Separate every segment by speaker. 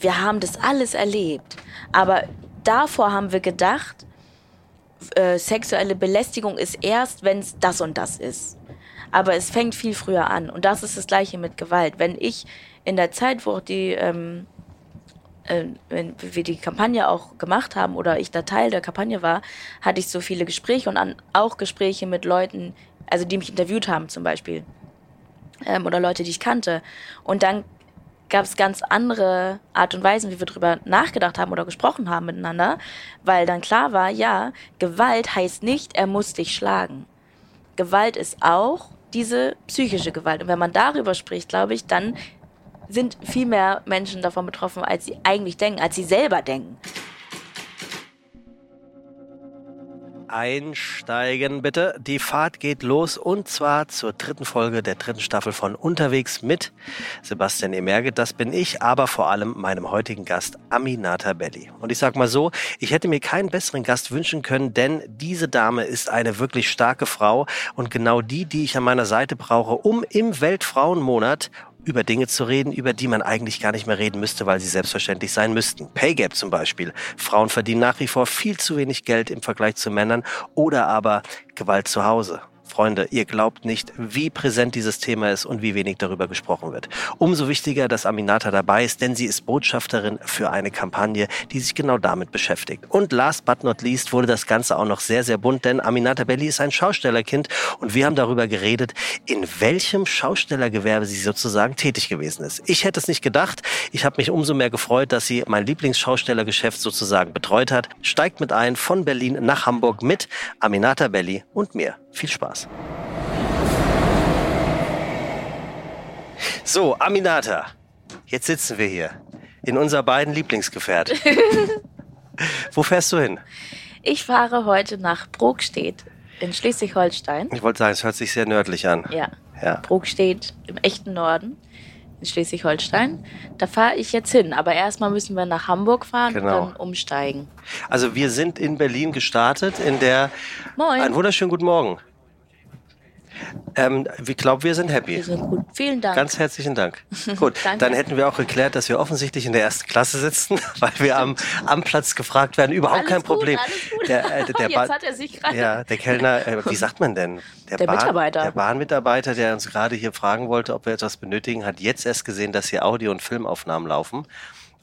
Speaker 1: wir haben das alles erlebt. Aber davor haben wir gedacht, äh, sexuelle Belästigung ist erst, wenn es das und das ist. Aber es fängt viel früher an. Und das ist das Gleiche mit Gewalt. Wenn ich in der Zeit, wo die, ähm, äh, wenn wir die Kampagne auch gemacht haben oder ich da Teil der Kampagne war, hatte ich so viele Gespräche und an, auch Gespräche mit Leuten, also die mich interviewt haben zum Beispiel. Ähm, oder Leute, die ich kannte. Und dann gab es ganz andere Art und Weisen, wie wir darüber nachgedacht haben oder gesprochen haben miteinander, weil dann klar war, ja, Gewalt heißt nicht, er muss dich schlagen. Gewalt ist auch diese psychische Gewalt. Und wenn man darüber spricht, glaube ich, dann sind viel mehr Menschen davon betroffen, als sie eigentlich denken, als sie selber denken.
Speaker 2: Einsteigen bitte. Die Fahrt geht los und zwar zur dritten Folge der dritten Staffel von Unterwegs mit Sebastian Emerge. Das bin ich, aber vor allem meinem heutigen Gast Aminata Belli. Und ich sag mal so, ich hätte mir keinen besseren Gast wünschen können, denn diese Dame ist eine wirklich starke Frau und genau die, die ich an meiner Seite brauche, um im Weltfrauenmonat über Dinge zu reden, über die man eigentlich gar nicht mehr reden müsste, weil sie selbstverständlich sein müssten. Pay Gap zum Beispiel. Frauen verdienen nach wie vor viel zu wenig Geld im Vergleich zu Männern oder aber Gewalt zu Hause. Freunde, ihr glaubt nicht, wie präsent dieses Thema ist und wie wenig darüber gesprochen wird. Umso wichtiger, dass Aminata dabei ist, denn sie ist Botschafterin für eine Kampagne, die sich genau damit beschäftigt. Und last but not least wurde das Ganze auch noch sehr, sehr bunt, denn Aminata Belli ist ein Schaustellerkind und wir haben darüber geredet, in welchem Schaustellergewerbe sie sozusagen tätig gewesen ist. Ich hätte es nicht gedacht. Ich habe mich umso mehr gefreut, dass sie mein Lieblingsschaustellergeschäft sozusagen betreut hat. Steigt mit ein von Berlin nach Hamburg mit Aminata Belli und mir. Viel Spaß. So, Aminata, jetzt sitzen wir hier in unser beiden Lieblingsgefährt. Wo fährst du hin?
Speaker 1: Ich fahre heute nach Brokstedt in Schleswig-Holstein.
Speaker 2: Ich wollte sagen, es hört sich sehr nördlich an.
Speaker 1: Ja. ja. Brokstedt im echten Norden in Schleswig-Holstein. Da fahre ich jetzt hin. Aber erstmal müssen wir nach Hamburg fahren genau. und dann umsteigen.
Speaker 2: Also wir sind in Berlin gestartet, in der...
Speaker 1: Moin.
Speaker 2: Einen wunderschönen guten Morgen. Ähm, ich glaube, wir sind happy.
Speaker 1: Wir sind gut. Vielen Dank.
Speaker 2: Ganz herzlichen Dank. Gut, dann hätten wir auch geklärt, dass wir offensichtlich in der ersten Klasse sitzen, weil wir am, am Platz gefragt werden. Überhaupt
Speaker 1: alles
Speaker 2: kein Problem.
Speaker 1: Alles gut.
Speaker 2: Der, äh, der
Speaker 1: Jetzt hat er sich gerade.
Speaker 2: Ja, der Kellner, äh, wie sagt man denn?
Speaker 1: Der, der
Speaker 2: Bahn,
Speaker 1: Mitarbeiter.
Speaker 2: Der Bahnmitarbeiter, der uns gerade hier fragen wollte, ob wir etwas benötigen, hat jetzt erst gesehen, dass hier Audio- und Filmaufnahmen laufen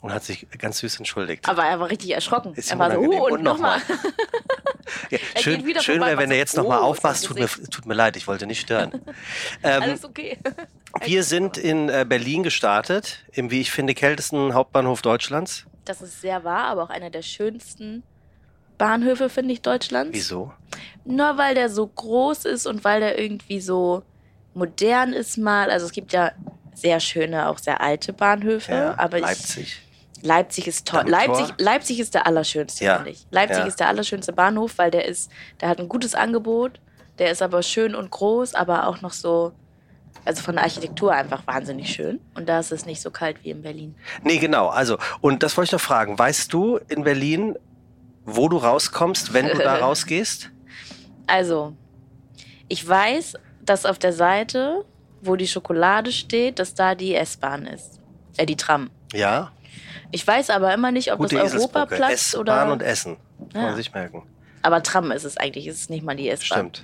Speaker 2: und hat sich ganz süß entschuldigt.
Speaker 1: Aber er war richtig erschrocken.
Speaker 2: Ist
Speaker 1: er war so, uh, und,
Speaker 2: und
Speaker 1: nochmal.
Speaker 2: noch ja, schön schön wäre, wenn er jetzt nochmal oh, aufmachst. Tut mir, tut mir leid, ich wollte nicht stören.
Speaker 1: ähm, Alles okay.
Speaker 2: wir sind in äh, Berlin gestartet, im, wie ich finde, kältesten Hauptbahnhof Deutschlands.
Speaker 1: Das ist sehr wahr, aber auch einer der schönsten Bahnhöfe, finde ich, Deutschlands.
Speaker 2: Wieso?
Speaker 1: Nur weil der so groß ist und weil der irgendwie so modern ist mal. Also es gibt ja sehr schöne, auch sehr alte Bahnhöfe.
Speaker 2: Ja,
Speaker 1: aber
Speaker 2: Leipzig.
Speaker 1: Ich, Leipzig ist toll. Leipzig, Leipzig ist der allerschönste,
Speaker 2: ja.
Speaker 1: finde ich. Leipzig
Speaker 2: ja.
Speaker 1: ist der allerschönste Bahnhof, weil der ist, der hat ein gutes Angebot, der ist aber schön und groß, aber auch noch so, also von der Architektur einfach wahnsinnig schön. Und da ist es nicht so kalt wie in Berlin.
Speaker 2: Nee, genau. Also, und das wollte ich noch fragen. Weißt du in Berlin, wo du rauskommst, wenn du da rausgehst?
Speaker 1: Also, ich weiß, dass auf der Seite, wo die Schokolade steht, dass da die S-Bahn ist. Äh, die Tram.
Speaker 2: Ja.
Speaker 1: Ich weiß aber immer nicht, ob
Speaker 2: Gute
Speaker 1: das Europaplatz oder.
Speaker 2: S-Bahn und Essen. Kann
Speaker 1: Ja.
Speaker 2: man sich merken.
Speaker 1: Aber Tram ist es eigentlich, ist es nicht mal die S-Bahn.
Speaker 2: Stimmt.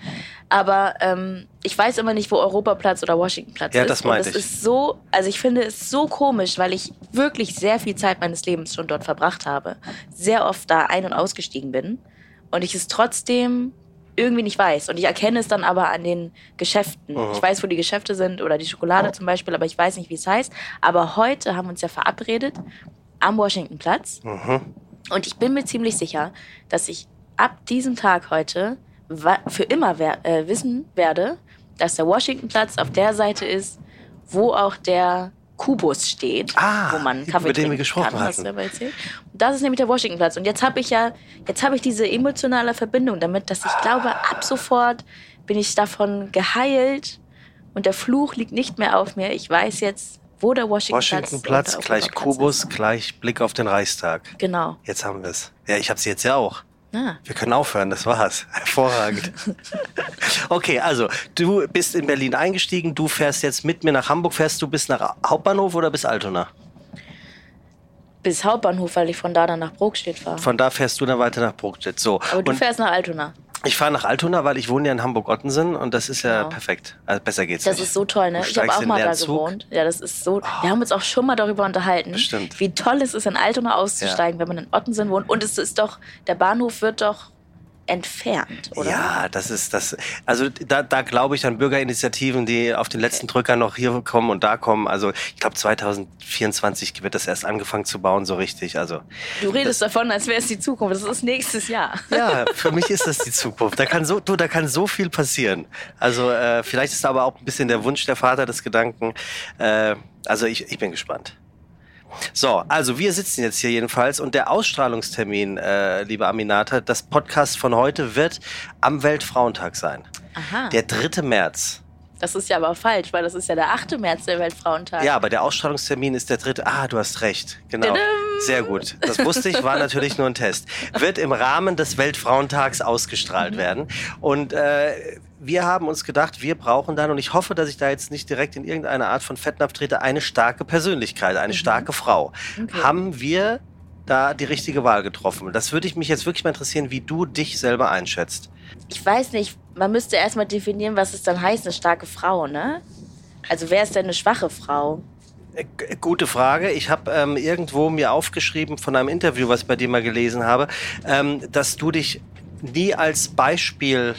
Speaker 1: Aber ähm, ich weiß immer nicht, wo Europaplatz oder Washingtonplatz
Speaker 2: Ja,
Speaker 1: ist.
Speaker 2: das
Speaker 1: und
Speaker 2: meinte
Speaker 1: das
Speaker 2: ich.
Speaker 1: ist so, also ich finde es so komisch, weil ich wirklich sehr viel Zeit meines Lebens schon dort verbracht habe. Sehr oft da ein- und ausgestiegen bin. Und ich es trotzdem irgendwie nicht weiß. Und ich erkenne es dann aber an den Geschäften.
Speaker 2: Mhm.
Speaker 1: Ich weiß, wo die Geschäfte sind oder die Schokolade zum Beispiel, aber ich weiß nicht, wie es heißt. Aber heute haben wir uns ja verabredet am Washingtonplatz.
Speaker 2: Mhm.
Speaker 1: Und ich bin mir ziemlich sicher, dass ich ab diesem Tag heute für immer wer äh, wissen werde, dass der Washingtonplatz auf der Seite ist, wo auch der Kubus steht,
Speaker 2: Ah,
Speaker 1: wo man Kaffee
Speaker 2: über den wir
Speaker 1: trinken
Speaker 2: gesprochen
Speaker 1: kann.
Speaker 2: Hatten.
Speaker 1: das ist nämlich der Washingtonplatz. Und jetzt habe ich ja, jetzt habe ich diese emotionale Verbindung damit, dass ich glaube, ab sofort bin ich davon geheilt und der Fluch liegt nicht mehr auf mir. Ich weiß jetzt, wo der Washingtonplatz,
Speaker 2: Washingtonplatz gleich Kubus gleich Blick auf den Reichstag.
Speaker 1: Genau.
Speaker 2: Jetzt haben wir es. Ja, ich habe sie jetzt ja auch.
Speaker 1: Ah.
Speaker 2: Wir können aufhören, das war's. Hervorragend. Okay, also du bist in Berlin eingestiegen, du fährst jetzt mit mir nach Hamburg. Fährst du bis nach Hauptbahnhof oder bis Altona?
Speaker 1: bis Hauptbahnhof, weil ich von da dann nach Brokstedt fahre.
Speaker 2: Von da fährst du dann weiter nach Brokstedt. So.
Speaker 1: Aber du
Speaker 2: und
Speaker 1: fährst nach Altona.
Speaker 2: Ich fahre nach Altona, weil ich wohne ja in Hamburg-Ottensen und das ist ja
Speaker 1: Genau.
Speaker 2: perfekt. Also besser geht's
Speaker 1: Das
Speaker 2: nicht.
Speaker 1: ist so toll, ne? Ich habe auch mal da gewohnt. Ja, das ist so. Wir haben uns auch schon mal darüber unterhalten,
Speaker 2: Bestimmt.
Speaker 1: wie toll es ist, in Altona auszusteigen, wenn man in Ottensen wohnt. Und es ist doch, der Bahnhof wird doch entfernt, oder?
Speaker 2: Ja, das ist das. Also da, da glaube ich an Bürgerinitiativen, die auf den letzten Drücker noch hier kommen und da kommen. Also ich glaube 2024 wird das erst angefangen zu bauen, so richtig. Also
Speaker 1: Du redest davon, als wäre es die Zukunft. Das ist nächstes Jahr.
Speaker 2: ja, für mich ist das die Zukunft. Da kann so, du, da kann so viel passieren. Also äh, vielleicht ist da aber auch ein bisschen der Wunsch der Vater des Gedanken. Äh, also ich, ich bin gespannt. So, also wir sitzen jetzt hier jedenfalls und der Ausstrahlungstermin, äh, liebe Aminata, das Podcast von heute wird am Weltfrauentag sein.
Speaker 1: Aha.
Speaker 2: Der 3. März.
Speaker 1: Das ist ja aber falsch, weil das ist ja der 8. März, der Weltfrauentag.
Speaker 2: Ja, aber der Ausstrahlungstermin ist der dritte. Ah, du hast recht. Genau.
Speaker 1: Tadam!
Speaker 2: Sehr gut. Das wusste ich, war natürlich nur ein Test. Wird im Rahmen des Weltfrauentags ausgestrahlt werden. Und äh, wir haben uns gedacht, wir brauchen dann, und ich hoffe, dass ich da jetzt nicht direkt in irgendeine Art von Fettnapf trete, eine starke Persönlichkeit, eine starke Frau.
Speaker 1: Okay.
Speaker 2: Haben wir da die richtige Wahl getroffen? Das würde ich mich jetzt wirklich mal interessieren, wie du dich selber einschätzt.
Speaker 1: Ich weiß nicht, man müsste erstmal definieren, was es dann heißt, eine starke Frau, ne? Also wer ist denn eine schwache Frau?
Speaker 2: Äh, g- Gute Frage. Ich habe ähm, irgendwo mir aufgeschrieben von einem Interview, was ich bei dir mal gelesen habe, ähm, dass du dich nie als Beispiel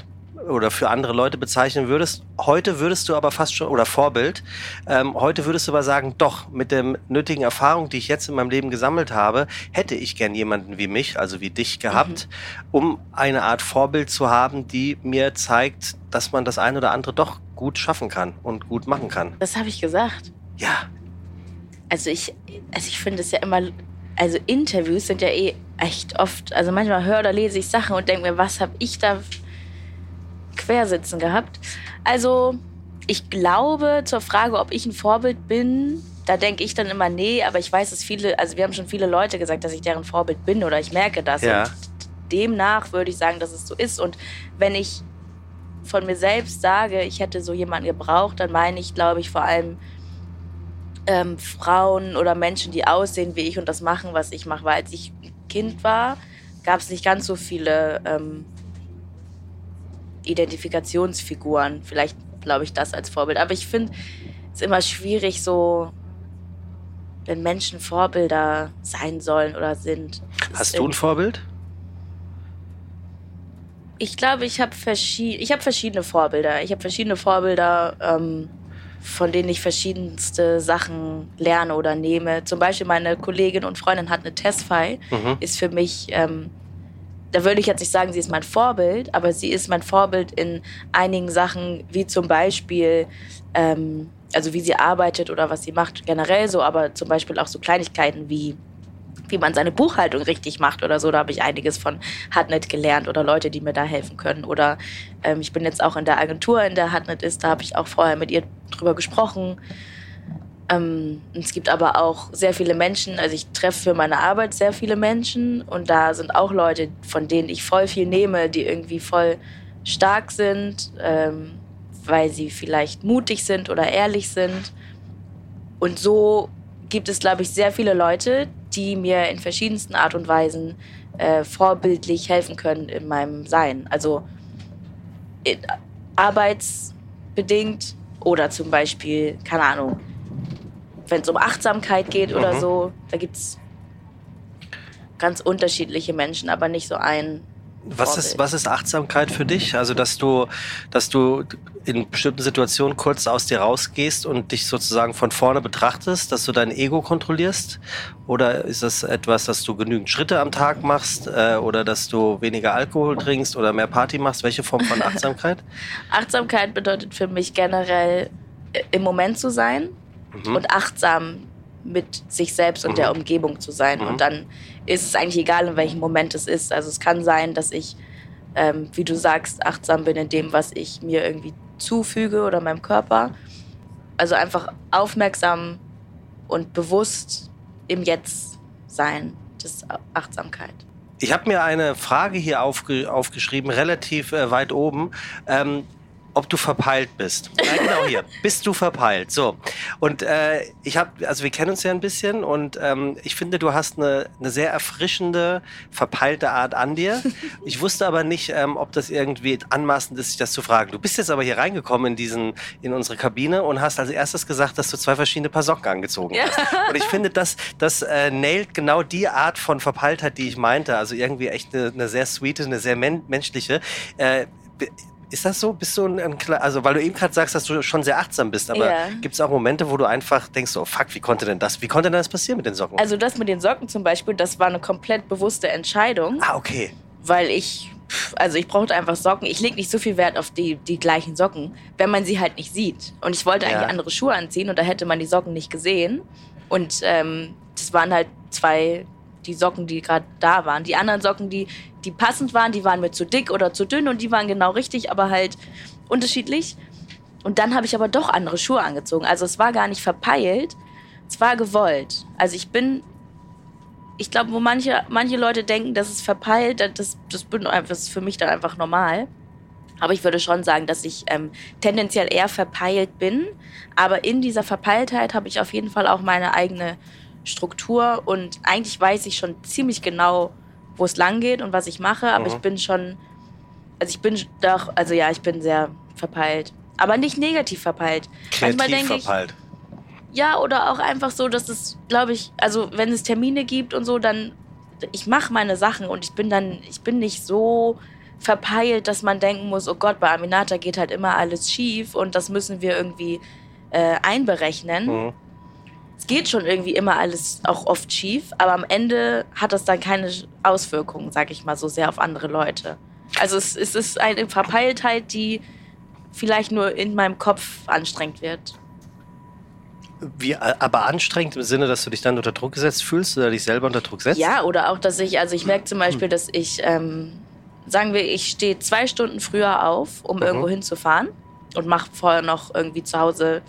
Speaker 2: oder für andere Leute bezeichnen würdest. Heute würdest du aber fast schon, oder Vorbild, ähm, heute würdest du aber sagen, doch, mit der nötigen Erfahrung, die ich jetzt in meinem Leben gesammelt habe, hätte ich gern jemanden wie mich, also wie dich gehabt, um eine Art Vorbild zu haben, die mir zeigt, dass man das eine oder andere doch gut schaffen kann und gut machen kann.
Speaker 1: Das habe ich gesagt.
Speaker 2: Ja,
Speaker 1: Also ich, also ich finde es ja immer, also Interviews sind ja eh echt oft, also manchmal höre oder lese ich Sachen und denke mir, was habe ich da quersitzen gehabt. Also ich glaube zur Frage, ob ich ein Vorbild bin, da denke ich dann immer, nee, aber ich weiß, dass viele, also wir haben schon viele Leute gesagt, dass ich deren Vorbild bin oder ich merke das.
Speaker 2: Ja.
Speaker 1: Und demnach würde ich sagen, dass es so ist. Und wenn ich von mir selbst sage, ich hätte so jemanden gebraucht, dann meine ich, glaube ich, vor allem ähm, Frauen oder Menschen, die aussehen wie ich und das machen, was ich mache. Weil als ich Kind war, gab es nicht ganz so viele ähm, Identifikationsfiguren. Vielleicht glaube ich das als Vorbild. Aber ich finde es immer schwierig, so wenn Menschen Vorbilder sein sollen oder sind.
Speaker 2: Hast du ein Vorbild?
Speaker 1: Ich glaube, ich habe verschied ich hab verschiedene Vorbilder. Ich habe verschiedene Vorbilder, ähm, von denen ich verschiedenste Sachen lerne oder nehme. Zum Beispiel meine Kollegin und Freundin hat eine Testfei,
Speaker 2: Mhm.
Speaker 1: ist für mich, ähm, da würde ich jetzt nicht sagen, sie ist mein Vorbild, aber sie ist mein Vorbild in einigen Sachen, wie zum Beispiel, ähm, also wie sie arbeitet oder was sie macht, generell so, aber zum Beispiel auch so Kleinigkeiten wie wie man seine Buchhaltung richtig macht oder so. Da habe ich einiges von Hardnet gelernt oder Leute, die mir da helfen können. Oder ähm, ich bin jetzt auch in der Agentur, in der Hardnet ist, da habe ich auch vorher mit ihr drüber gesprochen. Ähm, es gibt aber auch sehr viele Menschen, also ich treffe für meine Arbeit sehr viele Menschen und da sind auch Leute, von denen ich voll viel nehme, die irgendwie voll stark sind, ähm, weil sie vielleicht mutig sind oder ehrlich sind. Und so gibt es, glaube ich, sehr viele Leute, die mir in verschiedensten Art und Weisen äh, vorbildlich helfen können in meinem Sein. Also in, arbeitsbedingt oder zum Beispiel, keine Ahnung, wenn es um Achtsamkeit geht oder
Speaker 2: Mhm.
Speaker 1: so, da gibt es ganz unterschiedliche Menschen, aber nicht so einen.
Speaker 2: Was ist, was ist Achtsamkeit für dich? Also, dass du, dass du in bestimmten Situationen kurz aus dir rausgehst und dich sozusagen von vorne betrachtest, dass du dein Ego kontrollierst? Oder ist das etwas, dass du genügend Schritte am Tag machst äh, oder dass du weniger Alkohol trinkst oder mehr Party machst? Welche Form von Achtsamkeit?
Speaker 1: Achtsamkeit bedeutet für mich generell äh, im Moment zu sein
Speaker 2: Mhm.
Speaker 1: und achtsam mit sich selbst und
Speaker 2: Mhm.
Speaker 1: der Umgebung zu sein.
Speaker 2: Mhm.
Speaker 1: Und dann ist es eigentlich egal, in welchem Moment es ist. Also es kann sein, dass ich, ähm, wie du sagst, achtsam bin in dem, was ich mir irgendwie zufüge oder meinem Körper. Also einfach aufmerksam und bewusst im Jetzt sein. Das ist Achtsamkeit.
Speaker 2: Ich habe mir eine Frage hier aufge aufgeschrieben, relativ äh, weit oben. Ähm, ob du verpeilt bist. Ja, genau hier. bist du verpeilt? So. Und äh, ich habe, also wir kennen uns ja ein bisschen und ähm, ich finde, du hast eine, eine sehr erfrischende, verpeilte Art an dir. Ich wusste aber nicht, ähm, ob das irgendwie anmaßend ist, sich das zu fragen. Du bist jetzt aber hier reingekommen in diesen, in unsere Kabine und hast als erstes gesagt, dass du zwei verschiedene Paar Socken angezogen hast. Ja. Und ich finde, das, das äh, nailt genau die Art von Verpeiltheit, die ich meinte. Also irgendwie echt eine, eine sehr sweete, eine sehr men menschliche. Äh, ist das so? Bist du ein, ein also weil du eben gerade sagst, dass du schon sehr achtsam bist, aber ja. gibt es auch Momente, wo du einfach denkst, oh fuck, wie konnte denn das? Wie konnte denn das passieren mit den Socken?
Speaker 1: Also das mit den Socken zum Beispiel, das war eine komplett bewusste Entscheidung.
Speaker 2: Ah, okay.
Speaker 1: Weil ich, also ich brauchte einfach Socken. Ich lege nicht so viel Wert auf die, die gleichen Socken, wenn man sie halt nicht sieht. Und ich wollte eigentlich ja. andere Schuhe anziehen und da hätte man die Socken nicht gesehen. Und ähm, das waren halt zwei die Socken, die gerade da waren. Die anderen Socken, die, die passend waren, die waren mir zu dick oder zu dünn und die waren genau richtig, aber halt unterschiedlich. Und dann habe ich aber doch andere Schuhe angezogen. Also es war gar nicht verpeilt, es war gewollt. Also ich bin, ich glaube, wo manche, manche Leute denken, das ist verpeilt, das, das, bin, das ist für mich dann einfach normal. Aber ich würde schon sagen, dass ich ähm, tendenziell eher verpeilt bin. Aber in dieser Verpeiltheit habe ich auf jeden Fall auch meine eigene Struktur und eigentlich weiß ich schon ziemlich genau, wo es lang geht und was ich mache, aber mhm. ich bin schon, also ich bin doch, also ja, ich bin sehr verpeilt. Aber nicht negativ verpeilt.
Speaker 2: Kreativ Manchmal denke verpeilt.
Speaker 1: Ich, ja, oder auch einfach so, dass es, glaube ich, also wenn es Termine gibt und so, dann ich mache meine Sachen und ich bin dann, ich bin nicht so verpeilt, dass man denken muss, oh Gott, bei Aminata geht halt immer alles schief und das müssen wir irgendwie äh, einberechnen. Mhm es geht schon irgendwie immer alles auch oft schief, aber am Ende hat das dann keine Auswirkungen, sag ich mal, so sehr auf andere Leute. Also es, es ist eine Verpeiltheit, die vielleicht nur in meinem Kopf anstrengend wird.
Speaker 2: Wie, aber anstrengend im Sinne, dass du dich dann unter Druck gesetzt fühlst oder dich selber unter Druck setzt?
Speaker 1: Ja, oder auch, dass ich, also ich merke zum Beispiel, dass ich, ähm, sagen wir, ich stehe zwei Stunden früher auf, um mhm. irgendwo hinzufahren und mache vorher noch irgendwie zu Hause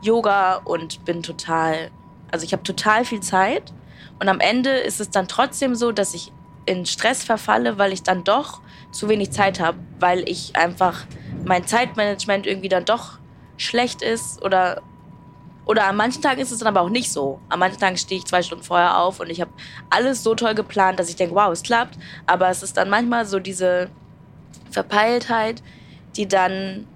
Speaker 1: Yoga und bin total also ich habe total viel Zeit und am Ende ist es dann trotzdem so, dass ich in Stress verfalle, weil ich dann doch zu wenig Zeit habe, weil ich einfach mein Zeitmanagement irgendwie dann doch schlecht ist oder oder an manchen Tagen ist es dann aber auch nicht so. An manchen Tagen stehe ich zwei Stunden vorher auf und ich habe alles so toll geplant, dass ich denke, wow, es klappt. Aber es ist dann manchmal so diese Verpeiltheit, die dann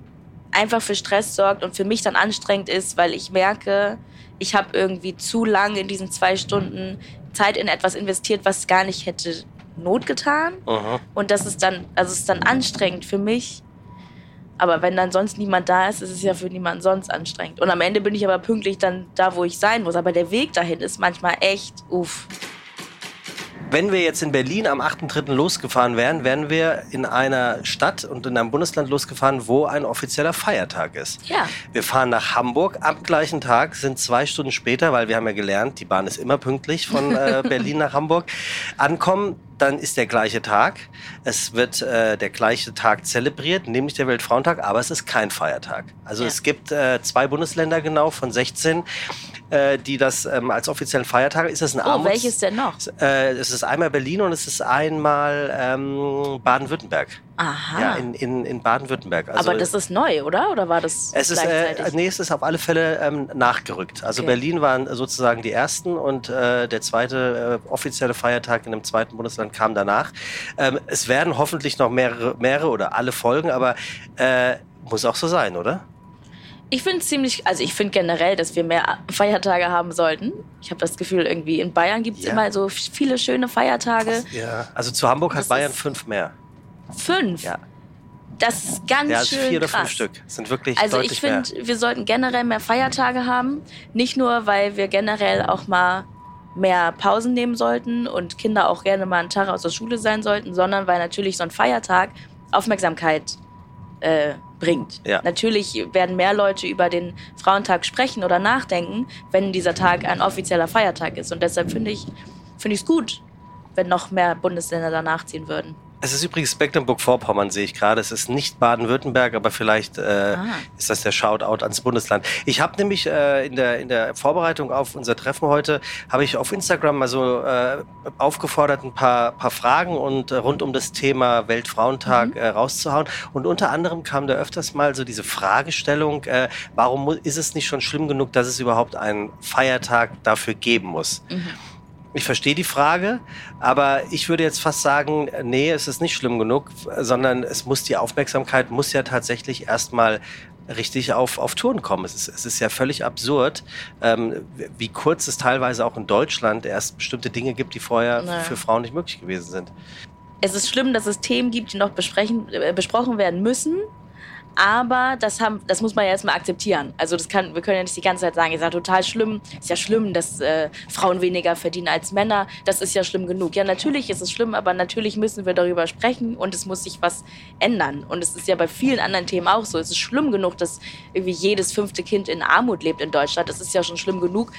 Speaker 1: einfach für Stress sorgt und für mich dann anstrengend ist, weil ich merke, ich habe irgendwie zu lange in diesen zwei Stunden Zeit in etwas investiert, was gar nicht hätte Not getan. Aha. Und das ist dann, also ist dann anstrengend für mich. Aber wenn dann sonst niemand da ist, ist es ja für niemanden sonst anstrengend. Und am Ende bin ich aber pünktlich dann da, wo ich sein muss. Aber der Weg dahin ist manchmal echt, uff.
Speaker 2: Wenn wir jetzt in Berlin am 8.3. losgefahren wären, wären wir in einer Stadt und in einem Bundesland losgefahren, wo ein offizieller Feiertag ist.
Speaker 1: Ja.
Speaker 2: Wir fahren nach Hamburg am gleichen Tag, sind zwei Stunden später, weil wir haben ja gelernt, die Bahn ist immer pünktlich von äh, Berlin nach Hamburg. Ankommen, dann ist der gleiche Tag. Es wird äh, der gleiche Tag zelebriert, nämlich der Weltfrauentag, aber es ist kein Feiertag. Also ja. es gibt äh, zwei Bundesländer genau von 16, äh, die das ähm, als offiziellen Feiertag. Ist das ein
Speaker 1: Armuts? Oh, welches denn noch?
Speaker 2: Äh, es ist einmal Berlin und es ist einmal ähm, Baden-Württemberg.
Speaker 1: Aha.
Speaker 2: Ja, in, in, in Baden-Württemberg.
Speaker 1: Also, Aber das ist neu, oder? Oder war das
Speaker 2: es ist, äh, Nee, es ist auf alle Fälle ähm, nachgerückt. Also okay. Berlin waren sozusagen die ersten und äh, der zweite äh, offizielle Feiertag in dem zweiten Bundesland kam danach. Ähm, es werden hoffentlich noch mehrere, mehrere oder alle folgen, aber äh, muss auch so sein, oder?
Speaker 1: Ich finde ziemlich, also ich finde generell, dass wir mehr Feiertage haben sollten. Ich habe das Gefühl, irgendwie in Bayern gibt es ja. immer so viele schöne Feiertage.
Speaker 2: Ja, also zu Hamburg hat Bayern fünf mehr.
Speaker 1: Fünf?
Speaker 2: Ja.
Speaker 1: Das ist ganz ja, also schön
Speaker 2: vier
Speaker 1: oder
Speaker 2: krass. fünf Stück. Sind wirklich
Speaker 1: Also ich finde, wir sollten generell mehr Feiertage haben. Nicht nur, weil wir generell auch mal mehr Pausen nehmen sollten und Kinder auch gerne mal einen Tag aus der Schule sein sollten, sondern weil natürlich so ein Feiertag Aufmerksamkeit äh, bringt.
Speaker 2: Ja.
Speaker 1: Natürlich werden mehr Leute über den Frauentag sprechen oder nachdenken, wenn dieser Tag ein offizieller Feiertag ist. Und deshalb finde ich es find gut, wenn noch mehr Bundesländer danach ziehen würden.
Speaker 2: Es ist übrigens Mecklenburg-Vorpommern, sehe ich gerade. Es ist nicht Baden-Württemberg, aber vielleicht äh, ah. ist das der Shoutout ans Bundesland. Ich habe nämlich äh, in, der, in der Vorbereitung auf unser Treffen heute, habe ich auf Instagram mal so äh, aufgefordert, ein paar, paar Fragen und äh, rund um das Thema Weltfrauentag mhm. äh, rauszuhauen. Und unter anderem kam da öfters mal so diese Fragestellung, äh, warum ist es nicht schon schlimm genug, dass es überhaupt einen Feiertag dafür geben muss? Mhm. Ich verstehe die Frage, aber ich würde jetzt fast sagen, nee, es ist nicht schlimm genug, sondern es muss die Aufmerksamkeit muss ja tatsächlich erstmal richtig auf, auf Touren kommen. Es ist, es ist ja völlig absurd, ähm, wie kurz es teilweise auch in Deutschland erst bestimmte Dinge gibt, die vorher naja. für Frauen nicht möglich gewesen sind.
Speaker 1: Es ist schlimm, dass es Themen gibt, die noch besprechen, äh, besprochen werden müssen. Aber das, haben, das muss man ja erstmal akzeptieren. Also das kann, wir können ja nicht die ganze Zeit sagen, ist ja total schlimm, ist ja schlimm, dass äh, Frauen weniger verdienen als Männer. Das ist ja schlimm genug. Ja, natürlich ist es schlimm, aber natürlich müssen wir darüber sprechen und es muss sich was ändern. Und es ist ja bei vielen anderen Themen auch so. Es ist schlimm genug, dass irgendwie jedes fünfte Kind in Armut lebt in Deutschland. Das ist ja schon schlimm genug.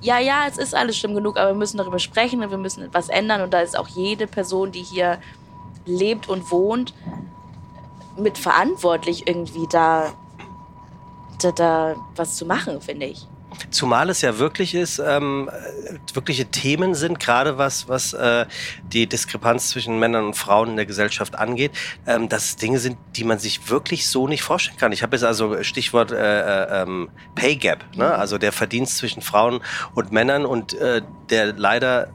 Speaker 1: Ja, ja, es ist alles schlimm genug, aber wir müssen darüber sprechen und wir müssen etwas ändern. Und da ist auch jede Person, die hier lebt und wohnt, mit verantwortlich, irgendwie da, da, da was zu machen, finde ich.
Speaker 2: Zumal es ja wirklich ist, ähm, wirkliche Themen sind, gerade was, was äh, die Diskrepanz zwischen Männern und Frauen in der Gesellschaft angeht, ähm, dass es Dinge sind, die man sich wirklich so nicht vorstellen kann. Ich habe jetzt also Stichwort äh, äh, ähm, Pay Gap, ne? Mhm. also der Verdienst zwischen Frauen und Männern und äh, der leider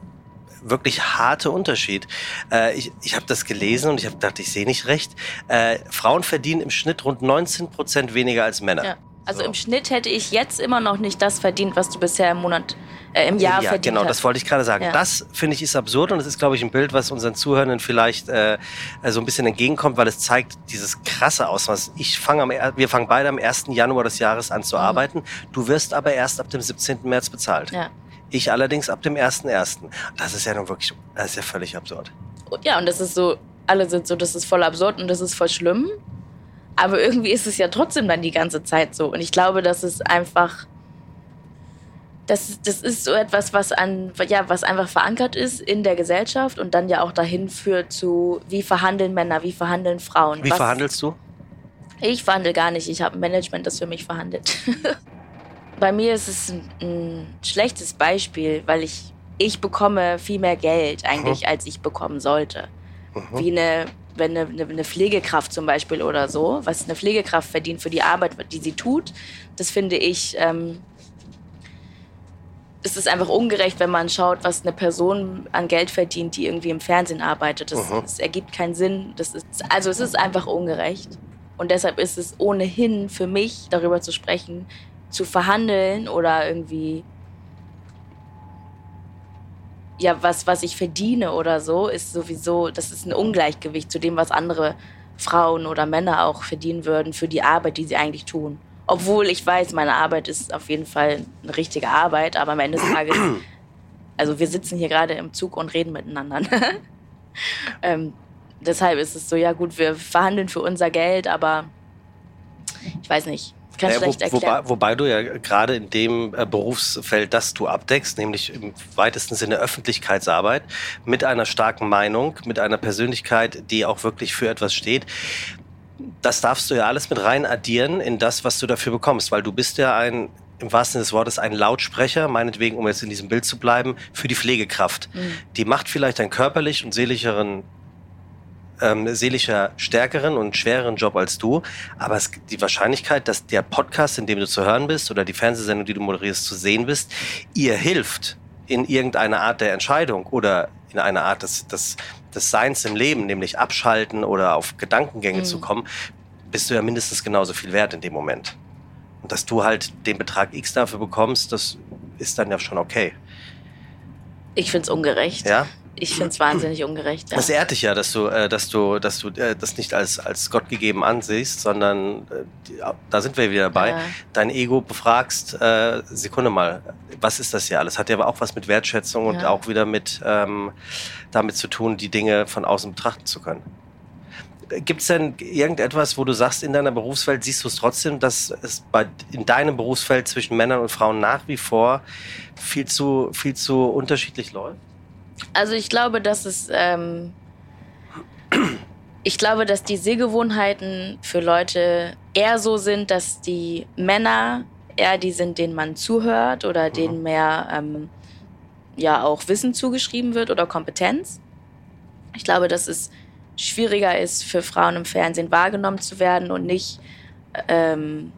Speaker 2: wirklich harte Unterschied. Äh, ich ich habe das gelesen und ich habe gedacht, ich sehe nicht recht. Äh, Frauen verdienen im Schnitt rund 19 Prozent weniger als Männer. Ja.
Speaker 1: Also so. im Schnitt hätte ich jetzt immer noch nicht das verdient, was du bisher im Monat, äh, im Jahr ja, verdient
Speaker 2: genau,
Speaker 1: hast.
Speaker 2: das wollte ich gerade sagen. Ja. Das finde ich ist absurd und es ist, glaube ich, ein Bild, was unseren Zuhörenden vielleicht äh, so ein bisschen entgegenkommt, weil es zeigt dieses krasse Ausmaß. Ich fange am, wir fangen beide am 1. Januar des Jahres an zu mhm. arbeiten. Du wirst aber erst ab dem 17. März bezahlt. Ja. Ich allerdings ab dem 1.1. Das ist ja nun wirklich, das ist ja völlig absurd.
Speaker 1: Ja, und das ist so, alle sind so, das ist voll absurd und das ist voll schlimm. Aber irgendwie ist es ja trotzdem dann die ganze Zeit so. Und ich glaube, das ist einfach, das, das ist so etwas, was, an, ja, was einfach verankert ist in der Gesellschaft und dann ja auch dahin führt zu, wie verhandeln Männer, wie verhandeln Frauen.
Speaker 2: Wie was, verhandelst du?
Speaker 1: Ich verhandle gar nicht. Ich habe ein Management, das für mich verhandelt. Bei mir ist es ein, ein schlechtes Beispiel, weil ich, ich bekomme viel mehr Geld eigentlich, mhm. als ich bekommen sollte. Mhm. Wie eine, wenn eine, eine, Pflegekraft zum Beispiel oder so, was eine Pflegekraft verdient für die Arbeit, die sie tut, das finde ich, ähm, es ist einfach ungerecht, wenn man schaut, was eine Person an Geld verdient, die irgendwie im Fernsehen arbeitet. Das, mhm. das ergibt keinen Sinn. Das ist, also es ist einfach ungerecht. Und deshalb ist es ohnehin für mich, darüber zu sprechen, zu verhandeln oder irgendwie ja, was, was ich verdiene oder so, ist sowieso, das ist ein Ungleichgewicht zu dem, was andere Frauen oder Männer auch verdienen würden für die Arbeit, die sie eigentlich tun. Obwohl ich weiß, meine Arbeit ist auf jeden Fall eine richtige Arbeit, aber am Ende des Tages, also wir sitzen hier gerade im Zug und reden miteinander. ähm, deshalb ist es so, ja gut, wir verhandeln für unser Geld, aber ich weiß nicht. Kann
Speaker 2: naja, schlecht wo, wobei, wobei, du ja gerade in dem äh, Berufsfeld, das du abdeckst, nämlich im weitesten Sinne Öffentlichkeitsarbeit, mit einer starken Meinung, mit einer Persönlichkeit, die auch wirklich für etwas steht, das darfst du ja alles mit rein addieren in das, was du dafür bekommst, weil du bist ja ein im wahrsten Sinne des Wortes ein Lautsprecher, meinetwegen, um jetzt in diesem Bild zu bleiben, für die Pflegekraft. Mhm. Die macht vielleicht einen körperlich und seelischeren ähm, seelischer stärkeren und schwereren Job als du, aber es, die Wahrscheinlichkeit, dass der Podcast, in dem du zu hören bist oder die Fernsehsendung, die du moderierst, zu sehen bist, ihr hilft in irgendeiner Art der Entscheidung oder in einer Art des, des, des Seins im Leben, nämlich abschalten oder auf Gedankengänge mhm. zu kommen, bist du ja mindestens genauso viel wert in dem Moment. Und dass du halt den Betrag X dafür bekommst, das ist dann ja schon okay.
Speaker 1: Ich find's ungerecht.
Speaker 2: Ja?
Speaker 1: Ich finde es wahnsinnig ungerecht.
Speaker 2: Ja. Das ehrt dich ja, dass du, äh, dass du, dass du äh, das nicht als, als Gott gegeben ansiehst, sondern äh, da sind wir wieder dabei. Ja. Dein Ego befragst, äh, Sekunde mal, was ist das hier alles? Hat ja aber auch was mit Wertschätzung und auch wieder mit ähm, damit zu tun, die Dinge von außen betrachten zu können. Gibt es denn irgendetwas, wo du sagst, in deiner Berufswelt siehst du es trotzdem, dass es bei, in deinem Berufsfeld zwischen Männern und Frauen nach wie vor viel zu, viel zu unterschiedlich läuft?
Speaker 1: Also ich glaube, dass es, ähm, Ich glaube, dass die Sehgewohnheiten für Leute eher so sind, dass die Männer eher die sind, denen man zuhört oder denen mehr ähm, ja auch Wissen zugeschrieben wird oder Kompetenz. Ich glaube, dass es schwieriger ist für Frauen im Fernsehen wahrgenommen zu werden und nicht ähm,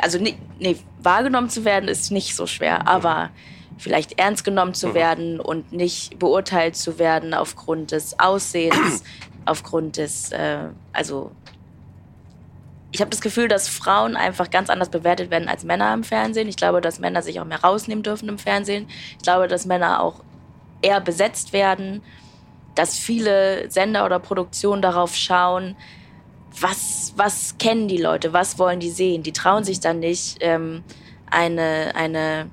Speaker 1: also nee, nee, wahrgenommen zu werden ist nicht so schwer, aber vielleicht ernst genommen zu mhm. werden und nicht beurteilt zu werden aufgrund des Aussehens, aufgrund des, äh, also ich habe das Gefühl, dass Frauen einfach ganz anders bewertet werden als Männer im Fernsehen. Ich glaube, dass Männer sich auch mehr rausnehmen dürfen im Fernsehen. Ich glaube, dass Männer auch eher besetzt werden, dass viele Sender oder Produktionen darauf schauen, was, was kennen die Leute, was wollen die sehen. Die trauen sich dann nicht, ähm, eine, eine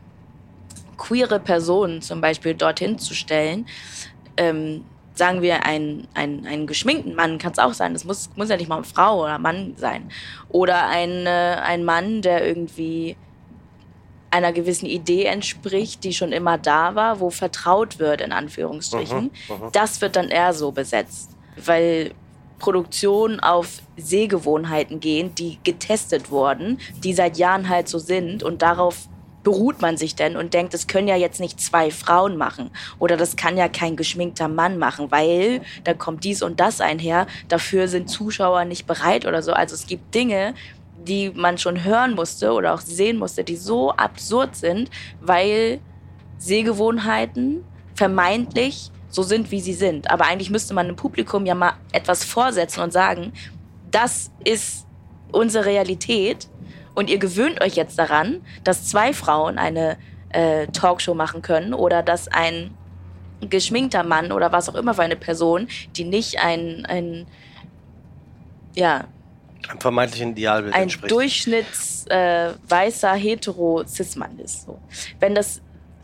Speaker 1: queere Person zum Beispiel dorthin zu stellen. Ähm, sagen wir, ein, ein, einen geschminkten Mann kann es auch sein. Das muss, muss ja nicht mal eine Frau oder Mann sein. Oder ein, äh, ein Mann, der irgendwie einer gewissen Idee entspricht, die schon immer da war, wo vertraut wird, in Anführungsstrichen. Mhm, mhm. das wird dann eher so besetzt. Weil Produktionen auf Sehgewohnheiten gehen, die getestet wurden, die seit Jahren halt so sind und darauf beruht man sich denn und denkt, das können ja jetzt nicht zwei Frauen machen oder das kann ja kein geschminkter Mann machen, weil da kommt dies und das einher, dafür sind Zuschauer nicht bereit oder so. Also es gibt Dinge, die man schon hören musste oder auch sehen musste, die so absurd sind, weil Sehgewohnheiten vermeintlich so sind, wie sie sind. Aber eigentlich müsste man dem Publikum ja mal etwas vorsetzen und sagen, das ist unsere Realität und ihr gewöhnt euch jetzt daran, dass zwei Frauen eine äh, Talkshow machen können oder dass ein geschminkter Mann oder was auch immer für eine Person, die nicht ein, ein ja,
Speaker 2: ein vermeintlichen Idealbild
Speaker 1: ein entspricht. Durchschnitts äh, weißer hetero cis Mann ist. So. Wenn das,